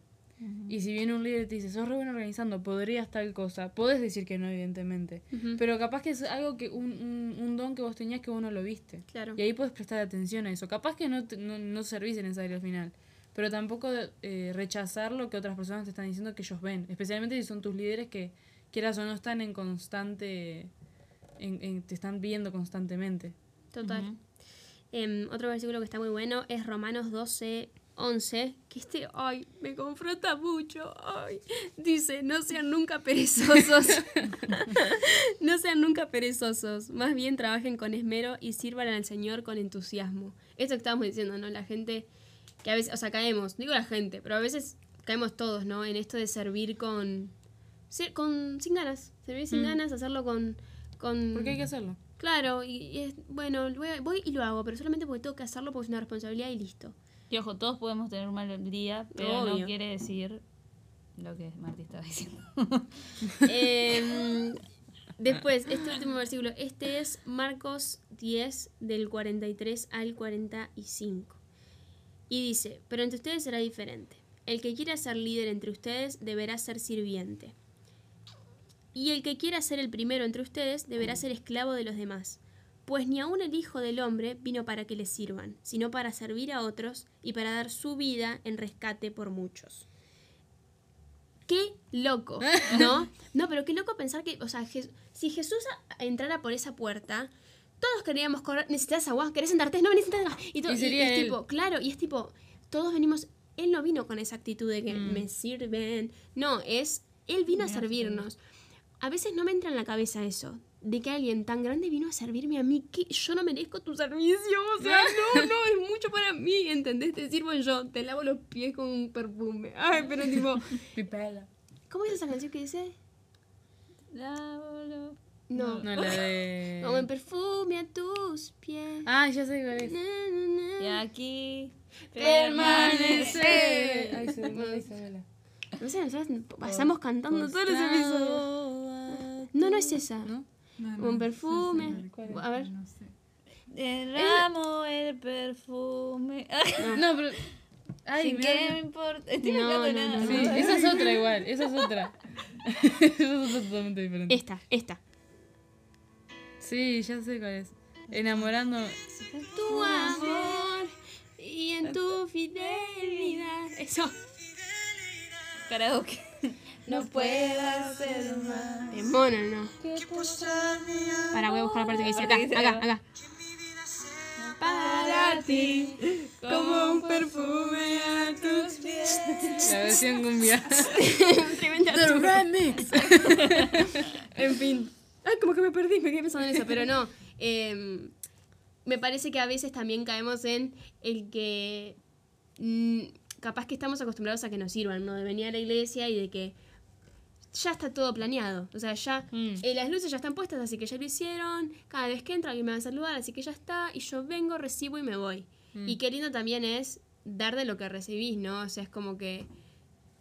Y si viene un líder y te dice, sos re buena organizando, podrías tal cosa, podés decir que no, evidentemente. Pero capaz que es algo que, un, un, un don que vos tenías que vos no lo viste. Claro. Y ahí puedes prestar atención a eso. Capaz que no, te- no, no servís en esa área al final. Pero tampoco eh, rechazar lo que otras personas te están diciendo que ellos ven. Especialmente si son tus líderes que, quieras o no, están en constante. En, en- te están viendo constantemente. Total. Em, otro versículo que está muy bueno es Romanos 12, 11, que este, ay, me confronta mucho, ay. Dice, no sean nunca perezosos. no sean nunca perezosos. Más bien trabajen con esmero y sirvan al Señor con entusiasmo. Esto que estábamos diciendo, ¿no? La gente que a veces, o sea, caemos, digo la gente, pero a veces caemos todos, ¿no? En esto de servir con... ser- con sin ganas. Servir sin Mm. ganas, hacerlo con... con Porque hay que hacerlo. Claro, y, y es, bueno, voy, voy y lo hago, pero solamente porque tengo que hacerlo porque es una responsabilidad y listo. Y ojo, todos podemos tener un mal día, pero Obvio. no quiere decir lo que Marti estaba diciendo. Em, después, este último versículo, este es Marcos 10 del 43 al 45. Y dice, pero entre ustedes será diferente. El que quiera ser líder entre ustedes deberá ser sirviente. Y el que quiera ser el primero entre ustedes deberá ser esclavo de los demás. Pues ni aun el Hijo del Hombre vino para que le sirvan, sino para servir a otros y para dar su vida en rescate por muchos. Qué loco, ¿no? No, pero qué loco pensar que, o sea, si Jesús entrara por esa puerta, todos queríamos correr, necesitas agua, querés sentarte, no, necesitas agua. Y, todo, Y sería es tipo, claro, y es tipo, todos venimos, él no vino con esa actitud de que Mm. me sirven, no, es, él Vino a servirnos. A veces no me entra en la cabeza eso, de que alguien tan grande vino a servirme a mí, que yo no merezco tu servicio, o sea, no, no, es mucho para mí, ¿entendés? Te sirvo yo, te lavo los pies con un perfume. Ay, pero tipo, Pipela. ¿cómo es esa canción que dice? Lávalo. No. No, la de. Como en perfume a tus pies. Ah, ya sé cuál es. Na, na, na. Y aquí Permanecer. Ay, se me Isabela. No sé, nosotros pasamos cantando todos los episodios. No, no es esa. ¿No? Un perfume. A ver. No sé. Derramo el perfume. No, pero. Ay, que mirá. me importe. Estoy No, no, nada. no, Sí, esa es otra igual, esa es otra. esa es otra totalmente diferente. Esta, esta. Sí, ya sé cuál es. Enamorando. Tu amor y en tu fidelidad. Eso. Karaoke. No puedo hacer más. De mono, no. Para, voy a buscar la parte que dice acá, acá, acá. Para ti, como un perfume a tus pies. La versión cumbia. Tremenda remix. En fin. Ay, como que me perdí, me quedé pensando en eso, pero no. em, me parece que a veces también caemos en el que mm, capaz que estamos acostumbrados a que nos sirvan, ¿no? De venir a la iglesia y de que ya está todo planeado. O sea, ya Mm. eh, las luces ya están puestas, así que ya lo hicieron. Cada vez que entra alguien me va a saludar, así que ya está. Y yo vengo, recibo y me voy. Y qué lindo también es dar de lo que recibís, ¿no? O sea, es como que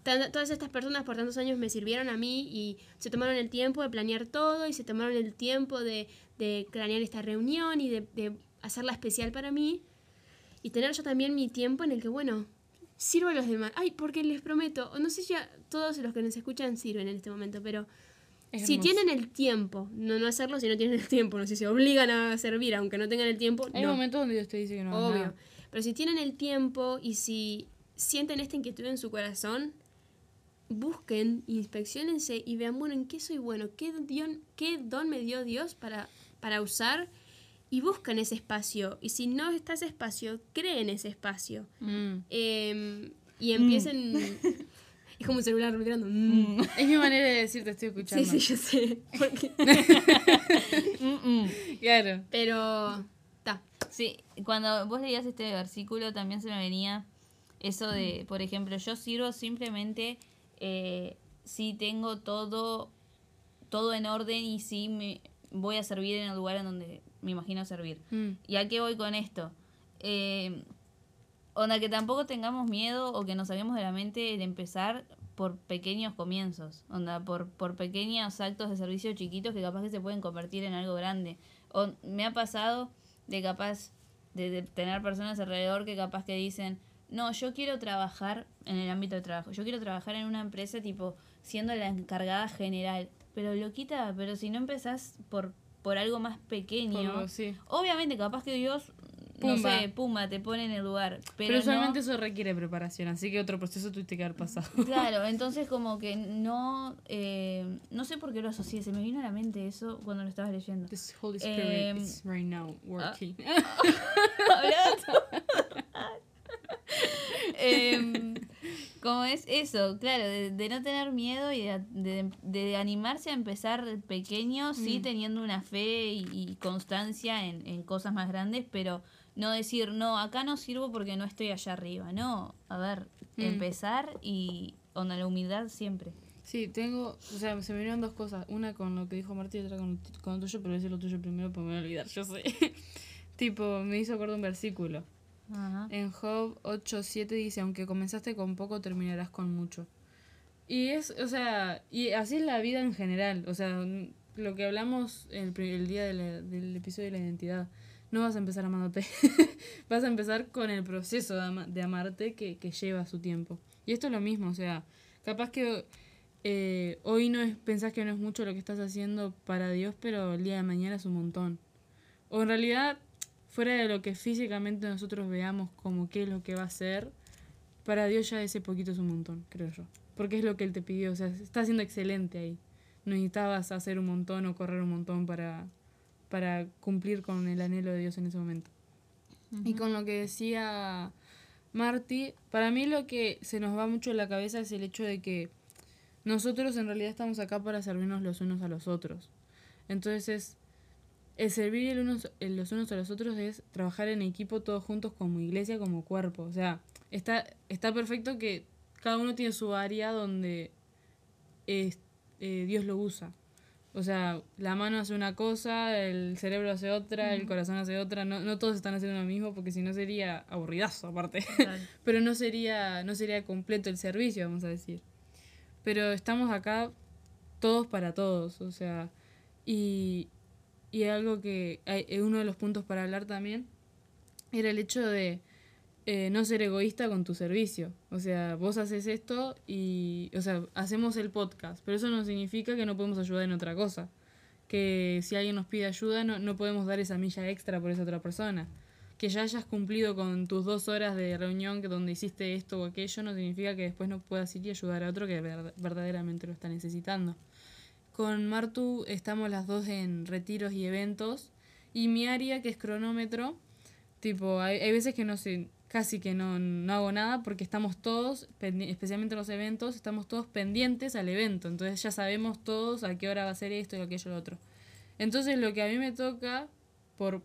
todas estas personas por tantos años me sirvieron a mí y se tomaron el tiempo de planear todo y se tomaron el tiempo de, de planear esta reunión y de, de hacerla especial para mí. Y tener yo también mi tiempo en el que, bueno, sirvo a los demás. Ay, porque les prometo, no sé si todos los que nos escuchan sirven en este momento, pero Es si hermoso. tienen el tiempo, no, no hacerlo si no tienen el tiempo, no sé si se obligan a servir aunque no tengan el tiempo, Hay no. momentos donde Dios te dice que no Obvio. nada. Pero si tienen el tiempo y si sienten esta inquietud en su corazón, busquen, inspeccionense y vean, bueno, ¿en qué soy bueno? ¿Qué don, qué don me dio Dios para, para usar? Y busquen ese espacio. Y si no está ese espacio, creen ese espacio. Mm. Eh, y empiecen... Es como un celular mirando. mm. Es mi manera de decir te estoy Sí, escuchando. sí, yo sé. Porque- Claro. Pero... Ta. Sí, cuando vos leías este versículo también se me venía eso de, por ejemplo, yo sirvo simplemente eh, si tengo todo, todo en orden y si me voy a servir en el lugar en donde me imagino servir. Mm. ¿Y a qué voy con esto? Eh, onda que tampoco tengamos miedo o que nos saquemos de la mente de empezar por pequeños comienzos, onda por, por pequeños actos de servicio chiquitos que capaz que se pueden convertir en algo grande. O me ha pasado de capaz de, de tener personas alrededor que capaz que dicen, no, yo quiero trabajar en el ámbito de trabajo, yo quiero trabajar en una empresa tipo siendo la encargada general, pero loquita, pero si no empezás por, por algo más pequeño, sí. Obviamente, capaz que Dios, no Pumba. sé, pumba, te pone en el lugar. Pero, Pero, usualmente no- eso requiere preparación, así que otro proceso tuviste que haber pasado. Claro, entonces como que no, eh, no sé por qué lo asocié, se me vino a la mente eso cuando lo estabas leyendo. This Holy Spirit Em, is right now working. Em, como es eso, claro, de, de no tener miedo y de, de- de animarse a empezar pequeño, sí teniendo una fe y, y constancia en, en cosas más grandes, pero no decir, no, acá no sirvo porque no estoy allá arriba, no, a ver, Mm. empezar y onda la humildad siempre. Sí, tengo, o sea, se me vinieron dos cosas. Una con lo que dijo Martín y otra con, con lo tuyo, pero voy a decir lo tuyo primero porque me voy a olvidar, yo sé. tipo, me hizo acordar un versículo. Ajá. En Job 8.7 dice, aunque comenzaste con poco, terminarás con mucho. Y es, o sea, y así es la vida en general. O sea, lo que hablamos el, el día de del episodio de la identidad. No vas a empezar amándote. vas a empezar con el proceso de amarte que, que lleva su tiempo. Y esto es lo mismo, o sea, capaz que eh, hoy no es, pensás que no es mucho lo que estás haciendo para Dios, pero el día de mañana es un montón. O en realidad, fuera de lo que físicamente nosotros veamos como qué es lo que va a ser, para Dios ya ese poquito es un montón, creo yo. Porque es lo que Él te pidió, o sea, está siendo excelente ahí. No necesitabas hacer un montón o correr un montón para, para cumplir con el anhelo de Dios en ese momento. Y con lo que decía Marty, para mí lo que se nos va mucho en la cabeza es el hecho de que nosotros en realidad estamos acá para servirnos los unos a los otros. Entonces es el servir el unos, el- los unos a los otros es trabajar en equipo todos juntos como iglesia, como cuerpo. O sea, está, está perfecto que cada uno tiene su área donde es- eh, Dios lo usa. O sea, la mano hace una cosa, el cerebro hace otra, el corazón hace otra. No, no todos están haciendo lo mismo porque si no sería aburridazo aparte. Pero no sería, no sería completo el servicio, vamos a decir. Pero estamos acá todos para todos. O sea, y, y algo que eh, uno de los puntos para hablar también era el hecho de eh, no ser egoísta con tu servicio. O sea, vos haces esto y, o sea, hacemos el podcast, pero eso no significa que no podemos ayudar en otra cosa. Que si alguien nos pide ayuda, no, no podemos dar esa milla extra por esa otra persona. Que ya hayas cumplido con tus dos horas de reunión que donde hiciste esto o aquello, no significa que después no puedas ir y ayudar a otro que ver- verdaderamente lo está necesitando. Con Martu estamos las dos en retiros y eventos. Y mi área, que es cronómetro, tipo, hay, hay veces que no sé, casi que no, no hago nada porque estamos todos, especialmente en los eventos, estamos todos pendientes al evento. Entonces ya sabemos todos a qué hora va a ser esto y aquello y lo otro. Entonces lo que a mí me toca por,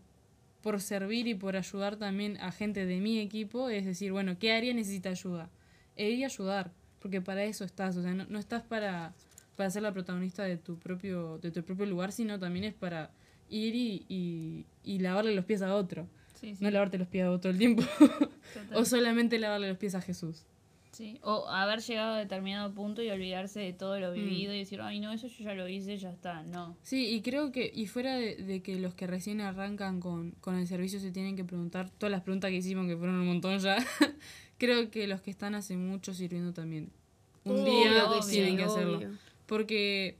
por servir y por ayudar también a gente de mi equipo es decir, bueno, ¿qué área necesita ayuda? E ir ayudar, porque para eso estás, o sea, no, no estás para, para ser la protagonista de tu propio, de tu propio lugar, sino también es para ir y, y, y lavarle los pies a otro. Sí, sí. No lavarte los pies a todo el tiempo. O solamente lavarle los pies a Jesús. Sí, O haber llegado a determinado punto y olvidarse de todo Mm. lo vivido y decir, ay, no, eso yo ya lo hice, ya está. No. Sí, y creo que, y fuera de, de que los que recién arrancan con, con el servicio se tienen que preguntar, todas las preguntas que hicimos, que fueron un montón ya, creo que los que están hace mucho sirviendo también. Un Obvio día tienen que hacerlo. Porque,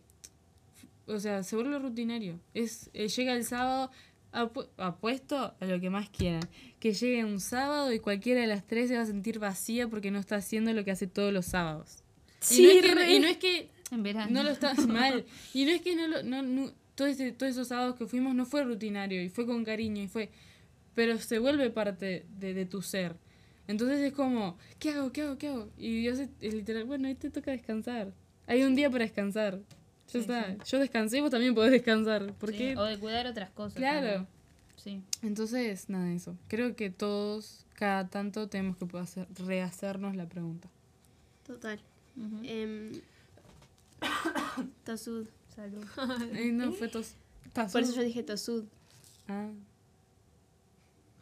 o sea, se vuelve rutinario. Es, eh, llega el sábado, apu- apuesto a lo que más quieran. Que llegue un sábado y cualquiera de las tres se va a sentir vacía porque no está haciendo lo que hace todos los sábados. y, no es que, y no es que En verano. no lo estás mal. Y no es que no lo. No, no- todo ese- todos esos sábados que fuimos no fue rutinario y fue con cariño y fue. Pero se vuelve parte de, de tu ser. Entonces es como, ¿qué hago? ¿Qué hago? ¿Qué hago? Y Dios es, es literal, bueno, ahí te toca descansar. Hay un día para descansar. Ya está. Yo descansé y vos también podés descansar. ¿Por Sí, qué? O de cuidar otras cosas. Claro. también. Sí. Entonces, nada de eso. Creo que todos, cada tanto, tenemos que poder hacer- rehacernos la pregunta. Total. Tosud. Salud. Ay, no, fue tos. Por eso yo dije Tosud. Ah.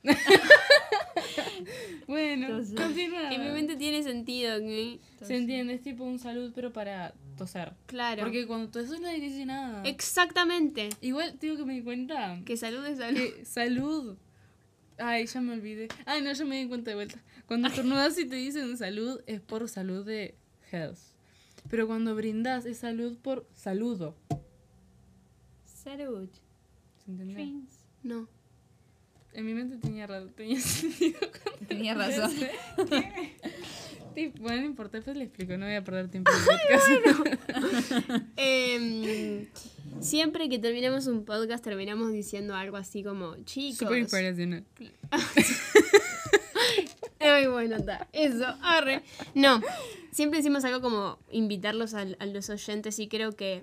bueno, Entonces- continúa. En mi mente tiene sentido. ¿ok? Se entiende, es tipo un salud, pero para toser. Claro. Porque cuando toses nadie dice nada. Exactamente. Igual, digo que me di cuenta. Que salud es salud. Que salud. Ay, ya me olvidé. Ay, no, ya me di cuenta de vuelta. Cuando estornudas y te dicen salud, es por salud de health. Pero cuando brindas es salud por saludo. Salud. ¿Se entiende? Friends. No. En mi mente tenía, tenía sentido Tenía razón. Tipo, bueno, no importa, después le explico, no voy a perder tiempo en podcast. Em, siempre que terminamos un podcast terminamos diciendo algo así como chicos. Súper inspiracional. Ay, bueno, está. Eso, arre. No, siempre decimos algo como invitarlos al- a, los oyentes y creo que,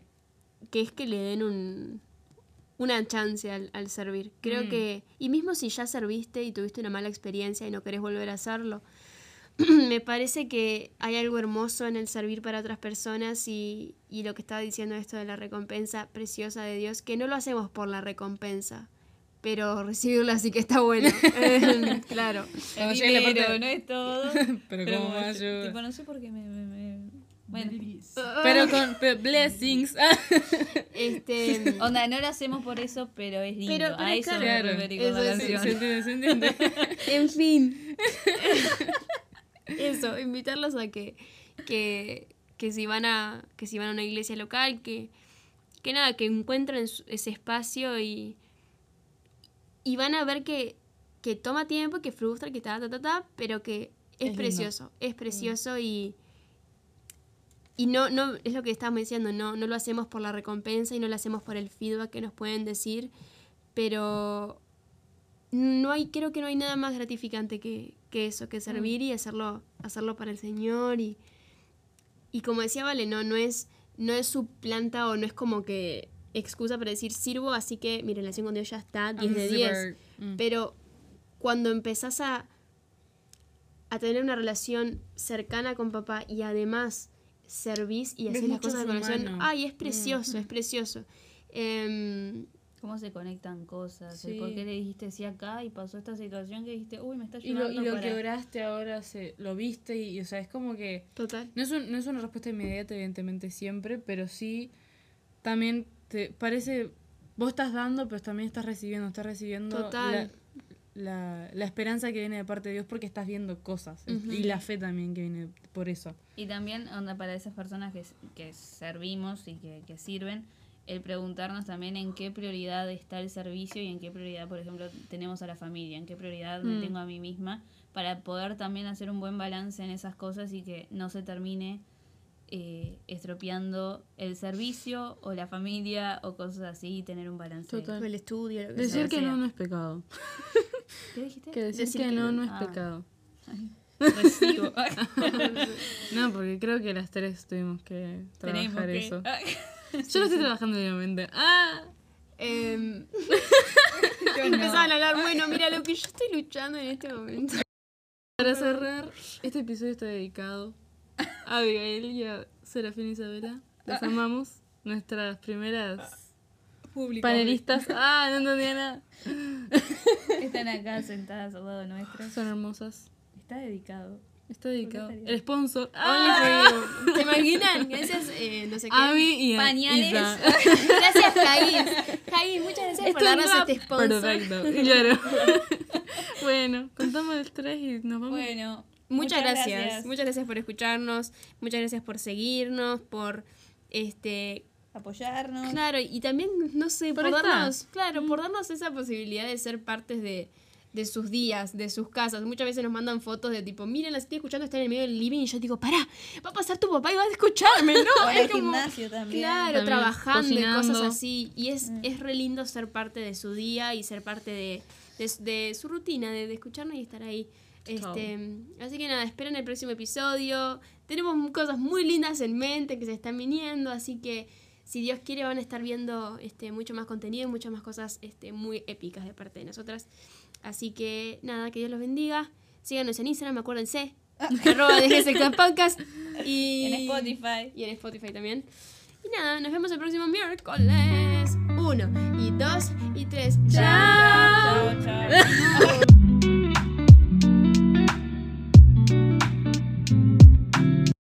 que es que le den un, una chance al, al servir. Creo Mm. que, y mismo si ya serviste y tuviste una mala experiencia y no querés volver a hacerlo, me parece que hay algo hermoso en el servir para otras personas y, y lo que estaba diciendo esto de la recompensa preciosa de Dios, que no lo hacemos por la recompensa, pero recibirla sí que está bueno. Claro. Cuando la no es todo. Pero pero como como- ayuda. Tipo, no sé por qué me... me- me- Bueno, Pero con pero blessings. Este, onda, no lo hacemos por eso, pero es lindo. Pero- pero a eso claro, me eso la es- Sí, canción. se entiende, se entiende. en fin. Eso, invitarlos a que, que, que si van a, que si van a una iglesia local, que, que nada, que encuentren su- ese espacio y, y van a ver que, que toma tiempo, que frustra, que ta, ta, ta, ta, pero que es, precioso, es precioso y, y no, no, es lo que estábamos diciendo, no, no lo hacemos por la recompensa y no lo hacemos por el feedback que nos pueden decir, pero no hay, creo que no hay nada más gratificante que, que eso, que servir y hacerlo, hacerlo para el Señor y, y como decía Vale, no, no es, no es su planta o no es como que excusa para decir sirvo, así que mi relación con Dios ya está 10 de 10. Mm. Pero cuando empezás a, a tener una relación cercana con papá y además servís y haces las cosas con corazón, mano. ay, es precioso, es precioso. Em, Cómo se conectan cosas. Sí. ¿Por qué le dijiste sí acá y pasó esta situación que dijiste, uy, me está Y lo, ayudando y lo para... que oraste ahora se, lo viste y, y, o sea, es como que total. no es, un- no es una respuesta inmediata, evidentemente, siempre, pero sí también te parece, vos estás dando, pero también estás recibiendo, estás recibiendo Total. La, la, la esperanza que viene de parte de Dios porque estás viendo cosas Ujú. y la fe también que viene por eso. Y también, onda, para esas personas que, que servimos y que, que sirven, el preguntarnos también en qué prioridad está el servicio y en qué prioridad, por ejemplo, tenemos a la familia, en qué prioridad me Mm. tengo a mí misma, para poder también hacer un buen balance en esas cosas y que no se termine eh, estropeando el servicio o la familia o cosas así y tener un balance. Total. El estudio, lo que Decir sea. que sea. no no es pecado. ¿Qué dijiste? Que decir, Decir que, que no no. no es Ah. pecado. Recibo. No, porque creo que las tres tuvimos que Tenemos trabajar que... eso. Yo lo estoy trabajando diariamente. Ah, no. empezaban a hablar, bueno, mira lo que yo estoy luchando en este momento. Para cerrar, este episodio está dedicado a Abigail y a Serafín Isabela. Las amamos. Nuestras primeras Público. panelistas. Ah, no entendía nada. Están acá sentadas al lado nuestro. Son hermosas. Está dedicado. Está dedicado. El sponsor. Ah. ¿Te imaginan? Gracias, eh, no sé qué. Abby y Pañales. Isa. Gracias, Jaís. Jaís, muchas gracias por darnos entra este sponsor. Perfecto. Claro. bueno, contamos el tres y nos vamos. Bueno, Muchas, gracias. Muchas gracias por escucharnos. Muchas gracias por seguirnos, por este Apoyarnos. claro, y también no sé, Por darnos, claro, por darnos esa posibilidad de ser partes de de sus días, de sus casas. Muchas veces nos mandan fotos de tipo, miren, la estoy escuchando, está en el medio del living y yo digo, pará, va a pasar tu papá y va a escucharme, ¿no? O en Es el como- gimnasio también. Claro, También trabajando y cosas así. Y es, es re lindo ser parte de su día y ser parte de, de, de su rutina, de, de escucharnos y estar ahí. Este, así que nada, esperen el próximo episodio. Tenemos cosas muy lindas en mente que se están viniendo, así que si Dios quiere van a estar viendo este, mucho más contenido y muchas más cosas este, muy épicas de parte de nosotras. Así que nada, que Dios los bendiga. Síganos en Instagram, acuérdense. arroba Club Podcast. Y En Spotify. y en Spotify también. Y nada, nos vemos el próximo miércoles. Uno, y dos, y tres. ¡Chao! Chao, chao.